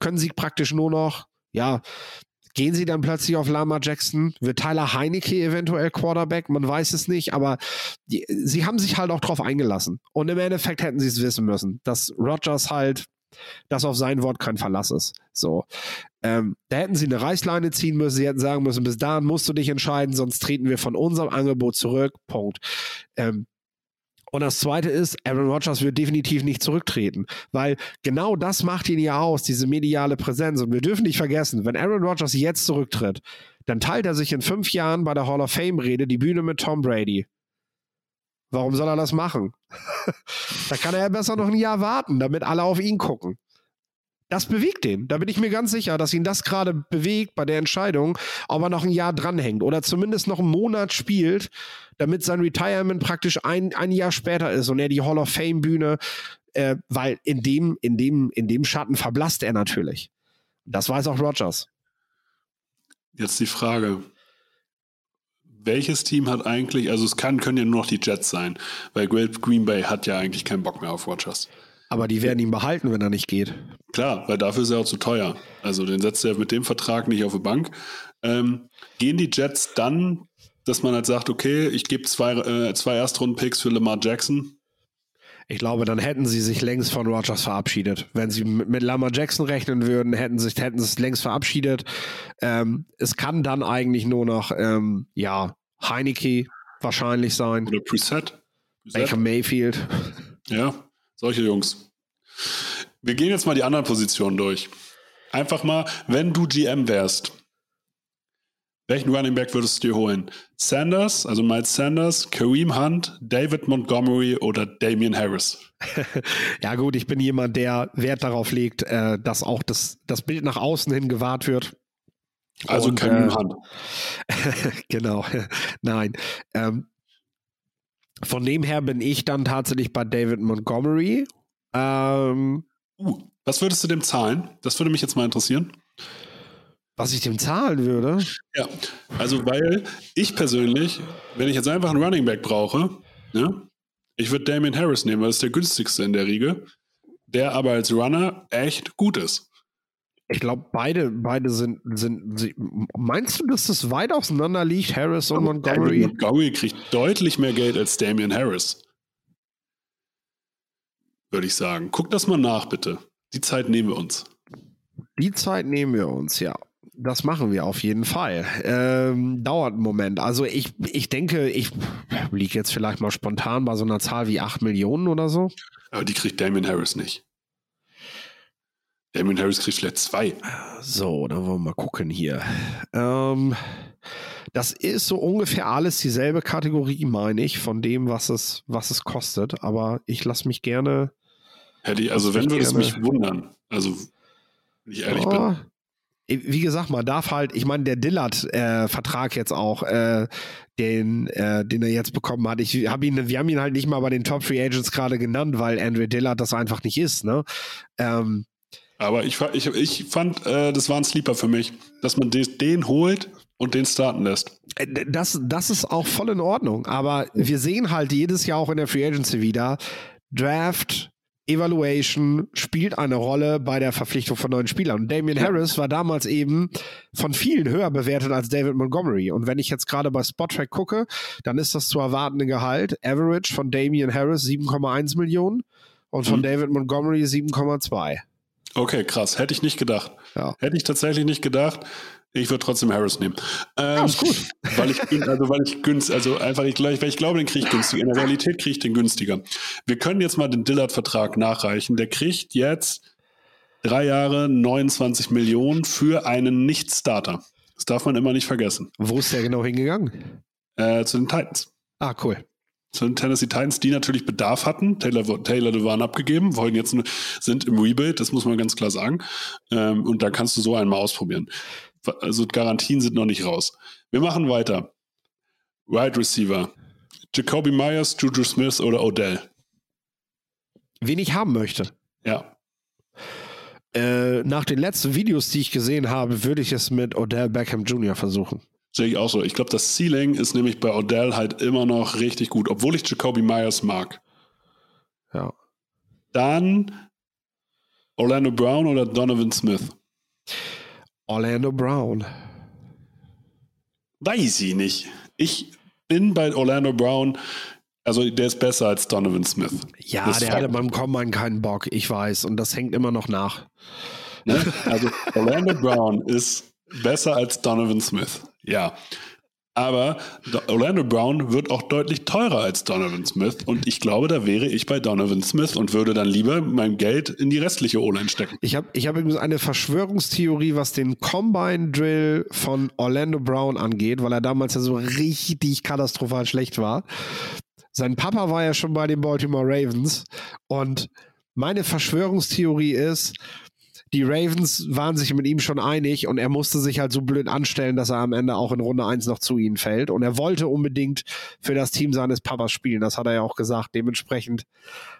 können sie praktisch nur noch ja, gehen sie dann plötzlich auf Lama Jackson? Wird Tyler Heinecke eventuell Quarterback? Man weiß es nicht, aber die, sie haben sich halt auch drauf eingelassen. Und im Endeffekt hätten sie es wissen müssen, dass Rogers halt, dass auf sein Wort kein Verlass ist. So. Ähm, da hätten sie eine Reißleine ziehen müssen, sie hätten sagen müssen, bis dahin musst du dich entscheiden, sonst treten wir von unserem Angebot zurück. Punkt. Ähm, und das zweite ist, Aaron Rodgers wird definitiv nicht zurücktreten, weil genau das macht ihn ja aus, diese mediale Präsenz. Und wir dürfen nicht vergessen, wenn Aaron Rodgers jetzt zurücktritt, dann teilt er sich in fünf Jahren bei der Hall of Fame-Rede die Bühne mit Tom Brady. Warum soll er das machen? *laughs* da kann er ja besser noch ein Jahr warten, damit alle auf ihn gucken das bewegt den. Da bin ich mir ganz sicher, dass ihn das gerade bewegt bei der Entscheidung, ob er noch ein Jahr dranhängt oder zumindest noch einen Monat spielt, damit sein Retirement praktisch ein, ein Jahr später ist und er die Hall of Fame Bühne, äh, weil in dem, in dem, in dem Schatten verblasst er natürlich. Das weiß auch Rogers. Jetzt die Frage. Welches Team hat eigentlich, also es kann, können ja nur noch die Jets sein, weil Green Bay hat ja eigentlich keinen Bock mehr auf Rogers. Aber die werden ihn behalten, wenn er nicht geht. Klar, weil dafür ist er auch zu teuer. Also den setzt er mit dem Vertrag nicht auf die Bank. Ähm, gehen die Jets dann, dass man halt sagt, okay, ich gebe zwei, äh, zwei Erstrunden-Picks für Lamar Jackson? Ich glaube, dann hätten sie sich längst von Rogers verabschiedet. Wenn sie mit, mit Lamar Jackson rechnen würden, hätten sie hätten es längst verabschiedet. Ähm, es kann dann eigentlich nur noch, ähm, ja, Heineke wahrscheinlich sein. Oder Preset. Baker Mayfield. Ja, solche Jungs. Wir gehen jetzt mal die anderen Positionen durch. Einfach mal, wenn du GM wärst, welchen Running Back würdest du dir holen? Sanders, also Miles Sanders, Kareem Hunt, David Montgomery oder Damian Harris? *laughs* ja gut, ich bin jemand, der Wert darauf legt, äh, dass auch das, das Bild nach außen hin gewahrt wird. Also Und, Kareem äh, Hunt. *laughs* genau, nein. Ähm, von dem her bin ich dann tatsächlich bei David Montgomery. Ähm, uh, was würdest du dem zahlen? Das würde mich jetzt mal interessieren. Was ich dem zahlen würde? Ja, also weil ich persönlich, wenn ich jetzt einfach einen Running Back brauche, ne, ich würde Damien Harris nehmen, weil das ist der günstigste in der Riege, der aber als Runner echt gut ist. Ich glaube, beide, beide sind, sind, sind, Meinst du, dass das weit auseinander liegt, Harris und Montgomery? Montgomery kriegt deutlich mehr Geld als Damian Harris. Würde ich sagen. Guck das mal nach, bitte. Die Zeit nehmen wir uns. Die Zeit nehmen wir uns, ja. Das machen wir auf jeden Fall. Ähm, dauert einen Moment. Also ich, ich denke, ich liege jetzt vielleicht mal spontan bei so einer Zahl wie 8 Millionen oder so. Aber die kriegt Damien Harris nicht. Damien Harris kriegt vielleicht zwei. So, dann wollen wir mal gucken hier. Ähm, das ist so ungefähr alles dieselbe Kategorie, meine ich, von dem, was es, was es kostet. Aber ich lasse mich gerne. Hätte ich, also wenn würde es mich wundern. Also, wenn ich ehrlich oh, bin. Wie gesagt, man darf halt, ich meine, der Dillard-Vertrag äh, jetzt auch, äh, den, äh, den er jetzt bekommen hat. Ich habe ihn, wir haben ihn halt nicht mal bei den Top Free Agents gerade genannt, weil Andrew Dillard das einfach nicht ist, ne? Ähm, aber ich, ich, ich fand, äh, das war ein Sleeper für mich, dass man den, den holt und den starten lässt. Äh, Das, das ist auch voll in Ordnung. Aber wir sehen halt jedes Jahr auch in der Free Agency wieder, Draft, Evaluation spielt eine Rolle bei der Verpflichtung von neuen Spielern. Und Damian Harris war damals eben von vielen höher bewertet als David Montgomery. Und wenn ich jetzt gerade bei Spottrack gucke, dann ist das zu erwartende Gehalt. Average von Damian Harris 7,1 Millionen und von Mhm. David Montgomery 7,2. Okay, krass. Hätte ich nicht gedacht. Ja. Hätte ich tatsächlich nicht gedacht. Ich würde trotzdem Harris nehmen. Ähm, Ja, ist gut. Weil ich, also weil ich günstig, also einfach, ich, weil ich glaube, den kriege ich günstiger. In der Realität kriege ich den günstiger. Wir können jetzt mal den Dillard-Vertrag nachreichen. Der kriegt jetzt drei Jahre 29 Millionen für einen Nicht-Starter. Das darf man immer nicht vergessen. Wo ist der genau hingegangen? Äh, zu den Titans. Ah, cool. Zu den Tennessee Titans, die natürlich Bedarf hatten. Taylor, Taylor Dewan abgegeben, wollen jetzt sind im Rebuild, das muss man ganz klar sagen. Ähm, und da kannst du so einmal ausprobieren. Also Garantien sind noch nicht raus. Wir machen weiter. Wide Receiver. Jacoby Myers, Juju Smith oder Odell? Wen ich haben möchte. Ja. Äh, nach den letzten Videos, die ich gesehen habe, würde ich es mit Odell Beckham Jr. versuchen. Sehe ich auch so. Ich glaube, das Ceiling ist nämlich bei Odell halt immer noch richtig gut, obwohl ich Jacoby Myers mag. Ja. Dann Orlando Brown oder Donovan Smith? Orlando Brown. Weiß ich nicht. Ich bin bei Orlando Brown, also der ist besser als Donovan Smith. Ja, Das der Fakt. hatte beim Combine keinen Bock, ich weiß. Und das hängt immer noch nach. Ne? Also Orlando Brown ist besser als Donovan Smith. Ja. Aber Do- Orlando Brown wird auch deutlich teurer als Donovan Smith und ich glaube, da wäre ich bei Donovan Smith und würde dann lieber mein Geld in die restliche O-Line stecken. Ich habe ich hab übrigens eine Verschwörungstheorie, was den Combine-Drill von Orlando Brown angeht, weil er damals ja so richtig katastrophal schlecht war. Sein Papa war ja schon bei den Baltimore Ravens und meine Verschwörungstheorie ist, die Ravens waren sich mit ihm schon einig und er musste sich halt so blöd anstellen, dass er am Ende auch in Runde 1 noch zu ihnen fällt. Und er wollte unbedingt für das Team seines Papas spielen. Das hat er ja auch gesagt. Dementsprechend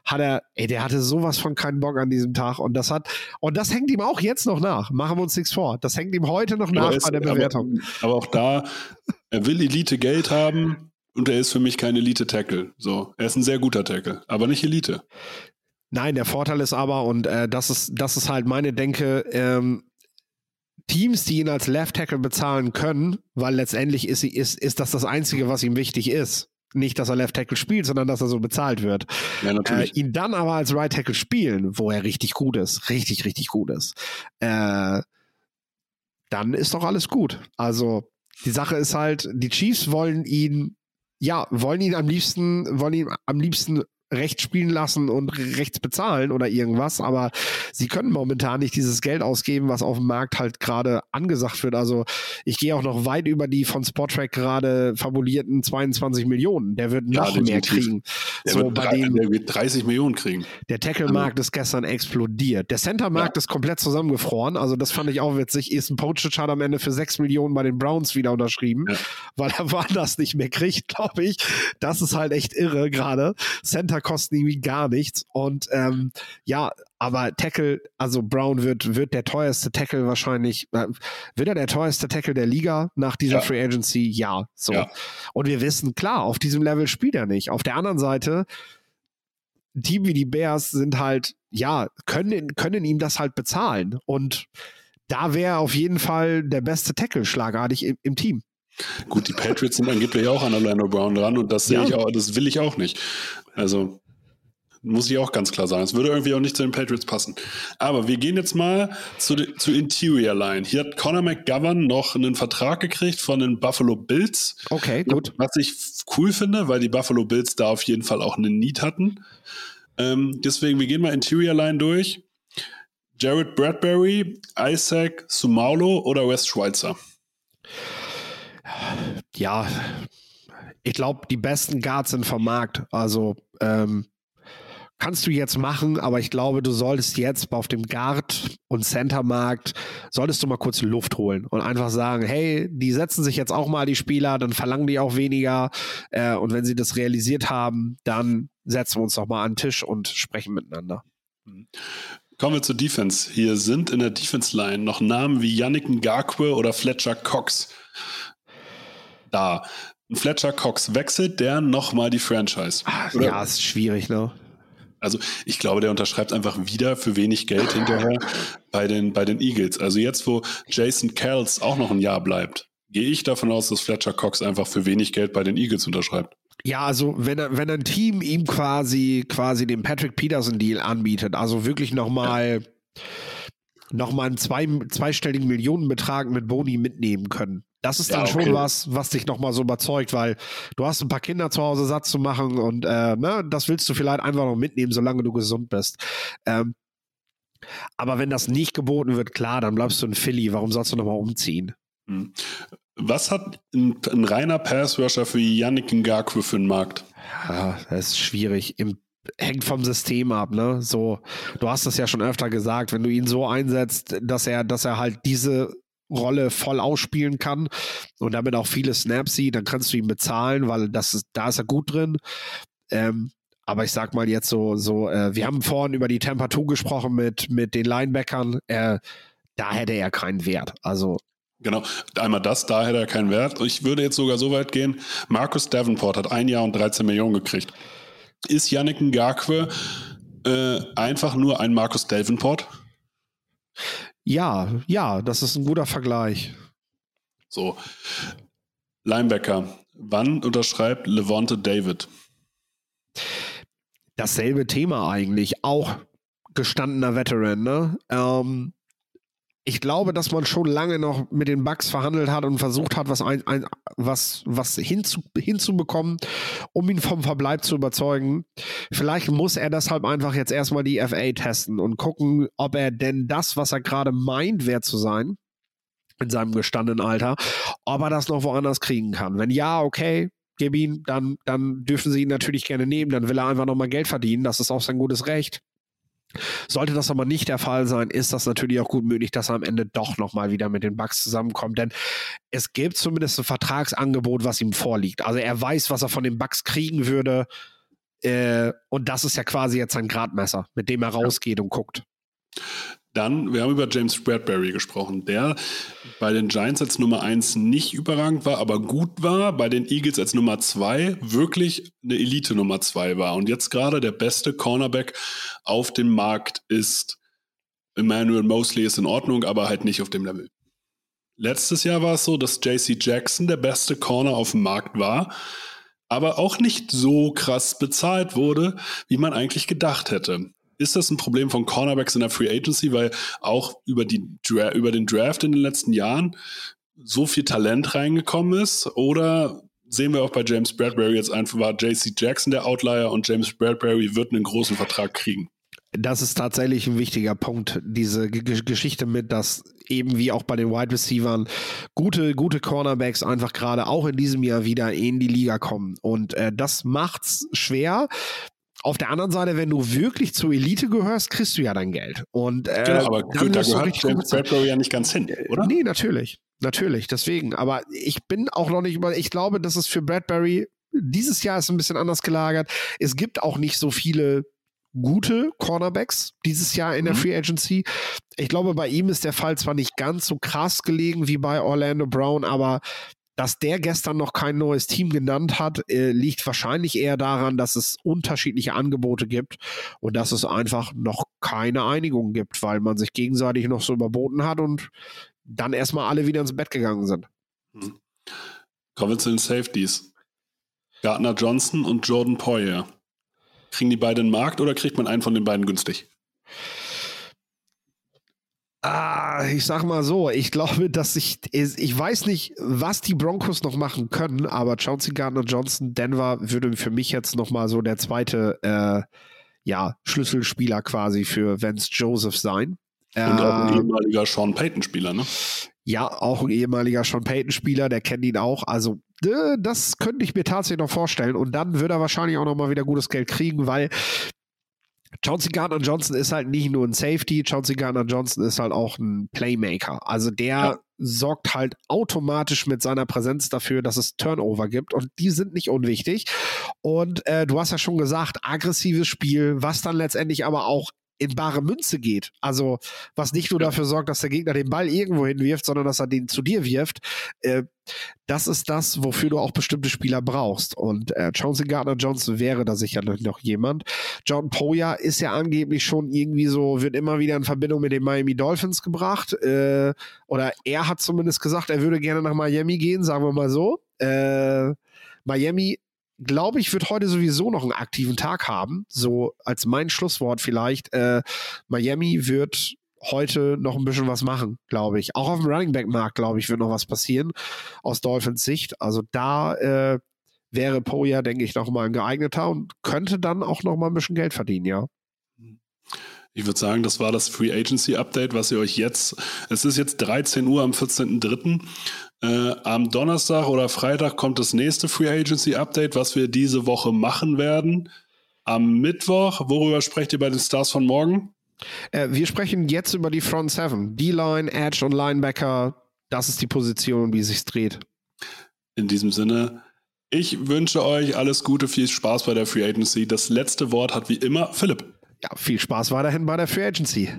hat er, ey, der hatte sowas von keinen Bock an diesem Tag. Und das hat, und das hängt ihm auch jetzt noch nach. Machen wir uns nichts vor. Das hängt ihm heute noch nach es- bei der Bewertung. Aber, aber auch da, er will Elite Geld haben und er ist für mich kein Elite Tackle. So, er ist ein sehr guter Tackle, aber nicht Elite. Nein, der Vorteil ist aber, und äh, das, ist, das ist halt meine Denke, ähm, Teams, die ihn als Left Tackle bezahlen können, weil letztendlich ist, sie- ist, ist das das Einzige, was ihm wichtig ist. Nicht, dass er Left Tackle spielt, sondern dass er so bezahlt wird. Ja, Äh, natürlich. ihn dann aber als Right Tackle spielen, wo er richtig gut ist, richtig, richtig gut ist, äh, dann ist doch alles gut. Also die Sache ist halt, die Chiefs wollen ihn, ja, wollen ihn am liebsten, wollen ihn am liebsten rechts spielen lassen und rechts bezahlen oder irgendwas, aber sie können momentan nicht dieses Geld ausgeben, was auf dem Markt halt gerade angesagt wird. Also ich gehe auch noch weit über die von Spottrack gerade fabulierten 22 Millionen. Der wird Ja, noch mehr definitiv. kriegen. der, so wird bei drei, den der wird 30 Millionen kriegen. der Tackle-Markt ist gestern explodiert. Der Center-Markt ist komplett zusammengefroren. Also das fand ich auch witzig. Ethan Pochic hat am Ende für 6 Millionen bei den Browns wieder unterschrieben, Ja. weil er *laughs* woanders nicht mehr kriegt, glaube ich. Das ist halt echt irre gerade. Center kosten irgendwie gar nichts. Und ähm, ja, aber Tackle, also Brown wird, wird der teuerste Tackle wahrscheinlich, äh, wird er der teuerste Tackle der Liga nach dieser Ja. Free Agency? Ja, so. Ja. Und wir wissen, klar, auf diesem Level spielt er nicht. Auf der anderen Seite, Team wie die Bears sind halt, ja, können, können ihm das halt bezahlen. Und da wäre auf jeden Fall der beste Tackle schlagartig im, im Team. Gut, die Patriots sind angeblich auch an Orlando Brown dran und das sehe Ja. ich auch, das will ich auch nicht. Also muss ich auch ganz klar sagen. Es würde irgendwie auch nicht zu den Patriots passen. Aber wir gehen jetzt mal zu, zu Interior Line. Hier hat Conor McGovern noch einen Vertrag gekriegt von den Buffalo Bills. Okay, gut. Was ich cool finde, weil die Buffalo Bills da auf jeden Fall auch einen Need hatten. Ähm, deswegen, wir gehen mal Interior Line durch. Jared Bradbury, Isaac Sumaulo oder Wes Schweitzer? Ja, ich glaube, die besten Guards sind vom Markt. Also, ähm, kannst du jetzt machen, aber ich glaube, du solltest jetzt auf dem Guard- und Center-Markt, solltest du mal kurz Luft holen und einfach sagen, hey, die setzen sich jetzt auch mal die Spieler, dann verlangen die auch weniger äh, und wenn sie das realisiert haben, dann setzen wir uns doch mal an den Tisch und sprechen miteinander. Kommen wir zur Defense. Hier sind in der Defense-Line noch Namen wie Yannick Ngakwe oder Fletcher Cox. da. Fletcher Cox wechselt der nochmal die Franchise. Ach, ja, ist schwierig, ne? Also ich glaube, der unterschreibt einfach wieder für wenig Geld hinterher bei den, bei den Eagles. Also jetzt, wo Jason Kells auch noch ein Jahr bleibt, gehe ich davon aus, dass Fletcher Cox einfach für wenig Geld bei den Eagles unterschreibt. Ja, also wenn, wenn ein Team ihm quasi, quasi den Patrick Peterson-Deal anbietet, also wirklich nochmal ja. noch einen zwei, zweistelligen Millionenbetrag mit Boni mitnehmen können. Das ist dann ja, okay. schon was, was dich nochmal so überzeugt, weil du hast ein paar Kinder zu Hause satt zu machen und äh, ne, das willst du vielleicht einfach noch mitnehmen, solange du gesund bist. Ähm, aber wenn das nicht geboten wird, klar, dann bleibst du in Philly. Warum sollst du nochmal umziehen? Hm. Was hat ein, ein reiner Pass-Rusher für Yannick Ngakwe für einen Markt? Ja, das ist schwierig. Im, hängt vom System ab, ne? So, du hast es ja schon öfter gesagt, wenn du ihn so einsetzt, dass er, dass er halt diese Rolle voll ausspielen kann und damit auch viele Snaps sieht, dann kannst du ihn bezahlen, weil das ist, da ist er gut drin. Ähm, aber ich sag mal jetzt so, so, äh, wir haben vorhin über die Temperatur gesprochen mit, mit den Linebackern. Äh, da hätte er keinen Wert. Also Genau, einmal das, da hätte er keinen Wert. Ich würde jetzt sogar so weit gehen, Markus Davenport hat ein Jahr und 13 Millionen gekriegt. Ist Yannick Ngakwe äh, einfach nur ein Markus Davenport? Ja, ja, das ist ein guter Vergleich. So, Linebacker, wann unterschreibt Levante David? Dasselbe Thema eigentlich, auch gestandener Veteran, ne? Ähm, ich glaube, dass man schon lange noch mit den Bugs verhandelt hat und versucht hat, was, ein, ein, was, was hinzu, hinzubekommen, um ihn vom Verbleib zu überzeugen. Vielleicht muss er deshalb einfach jetzt erstmal die FA testen und gucken, ob er denn das, was er gerade meint, wert zu sein, in seinem gestandenen Alter, ob er das noch woanders kriegen kann. Wenn ja, okay, gib ihn, dann, dann dürfen sie ihn natürlich gerne nehmen, dann will er einfach nochmal Geld verdienen, das ist auch sein gutes Recht. Sollte das aber nicht der Fall sein, ist das natürlich auch gut möglich, dass er am Ende doch nochmal wieder mit den Bugs zusammenkommt. Denn es gibt zumindest ein Vertragsangebot, was ihm vorliegt. Also er weiß, was er von den Bugs kriegen würde. Äh, und das ist ja quasi jetzt sein Gradmesser, mit dem er rausgeht und guckt. Dann, wir haben über James Bradbury gesprochen, der bei den Giants als Nummer 1 nicht überragend war, aber gut war, bei den Eagles als Nummer 2 wirklich eine Elite Nummer 2 war und jetzt gerade der beste Cornerback auf dem Markt ist. Emmanuel Mosley ist in Ordnung, aber halt nicht auf dem Level. Letztes Jahr war es so, dass JC Jackson der beste Corner auf dem Markt war, aber auch nicht so krass bezahlt wurde, wie man eigentlich gedacht hätte ist das ein Problem von Cornerbacks in der Free Agency, weil auch über, die, über den Draft in den letzten Jahren so viel Talent reingekommen ist? Oder sehen wir auch bei James Bradbury jetzt einfach, war JC Jackson der Outlier und James Bradbury wird einen großen Vertrag kriegen? Das ist tatsächlich ein wichtiger Punkt, diese G Geschichte mit, dass eben wie auch bei den Wide Receivers gute, gute Cornerbacks einfach gerade auch in diesem Jahr wieder in die Liga kommen. Und äh, das macht's schwer. Auf der anderen Seite, wenn du wirklich zur Elite gehörst, kriegst du ja dein Geld. Und, äh, genau, aber da gehört James Bradbury ja nicht ganz hin, äh, oder? Nee, natürlich. Natürlich, deswegen. Aber ich bin auch noch nicht über, ich glaube, dass es für Bradbury dieses Jahr ist ein bisschen anders gelagert. Es gibt auch nicht so viele gute Cornerbacks dieses Jahr in der mhm. Free Agency. Ich glaube, bei ihm ist der Fall zwar nicht ganz so krass gelegen wie bei Orlando Brown, aber dass der gestern noch kein neues Team genannt hat, äh, liegt wahrscheinlich eher daran, dass es unterschiedliche Angebote gibt und dass es einfach noch keine Einigung gibt, weil man sich gegenseitig noch so überboten hat und dann erstmal alle wieder ins Bett gegangen sind. Hm. Kommen wir zu den Safeties. Gardner Johnson und Jordan Poyer. Kriegen die beiden den Markt oder kriegt man einen von den beiden günstig? Ah, ich sag mal so, ich glaube, dass ich, ich weiß nicht, was die Broncos noch machen können, aber Chauncey Gardner Johnson, Denver würde für mich jetzt nochmal so der zweite, äh, ja, Schlüsselspieler quasi für Vance Joseph sein. Und auch ein ähm, ehemaliger Sean Payton-Spieler, ne? Ja, auch ein ehemaliger Sean Payton-Spieler, der kennt ihn auch. Also, das könnte ich mir tatsächlich noch vorstellen. Und dann würde er wahrscheinlich auch nochmal wieder gutes Geld kriegen, weil Chauncey Gardner Johnson ist halt nicht nur ein Safety, Chauncey Gardner Johnson ist halt auch ein Playmaker. Also der ja. sorgt halt automatisch mit seiner Präsenz dafür, dass es Turnover gibt und die sind nicht unwichtig. Und äh, du hast ja schon gesagt, aggressives Spiel, was dann letztendlich aber auch in bare Münze geht. Also was nicht nur dafür sorgt, dass der Gegner den Ball irgendwo hinwirft, sondern dass er den zu dir wirft. Äh, das ist das, wofür du auch bestimmte Spieler brauchst. Und äh, Chauncey Gardner-Johnson wäre da sicherlich noch jemand. John Poya ist ja angeblich schon irgendwie so, wird immer wieder in Verbindung mit den Miami Dolphins gebracht. Äh, oder er hat zumindest gesagt, er würde gerne nach Miami gehen, sagen wir mal so. Äh, Miami glaube ich, wird heute sowieso noch einen aktiven Tag haben. So als mein Schlusswort vielleicht. Äh, Miami wird heute noch ein bisschen was machen, glaube ich. Auch auf dem Running Back Markt, glaube ich, wird noch was passieren aus Dolphins Sicht. Also da äh, wäre Poja, denke ich, noch mal ein geeigneter und könnte dann auch noch mal ein bisschen Geld verdienen, ja. Ich würde sagen, das war das Free Agency Update, was ihr euch jetzt, es ist jetzt 13 Uhr am 14.03. Äh, am Donnerstag oder Freitag kommt das nächste Free Agency Update, was wir diese Woche machen werden. Am Mittwoch, worüber sprecht ihr bei den Stars von morgen? Äh, wir sprechen jetzt über die Front Seven. D-Line, Edge und Linebacker. Das ist die Position, wie es sich dreht. In diesem Sinne, ich wünsche euch alles Gute, viel Spaß bei der Free Agency. Das letzte Wort hat wie immer Philipp. Ja, viel Spaß weiterhin bei der Free Agency.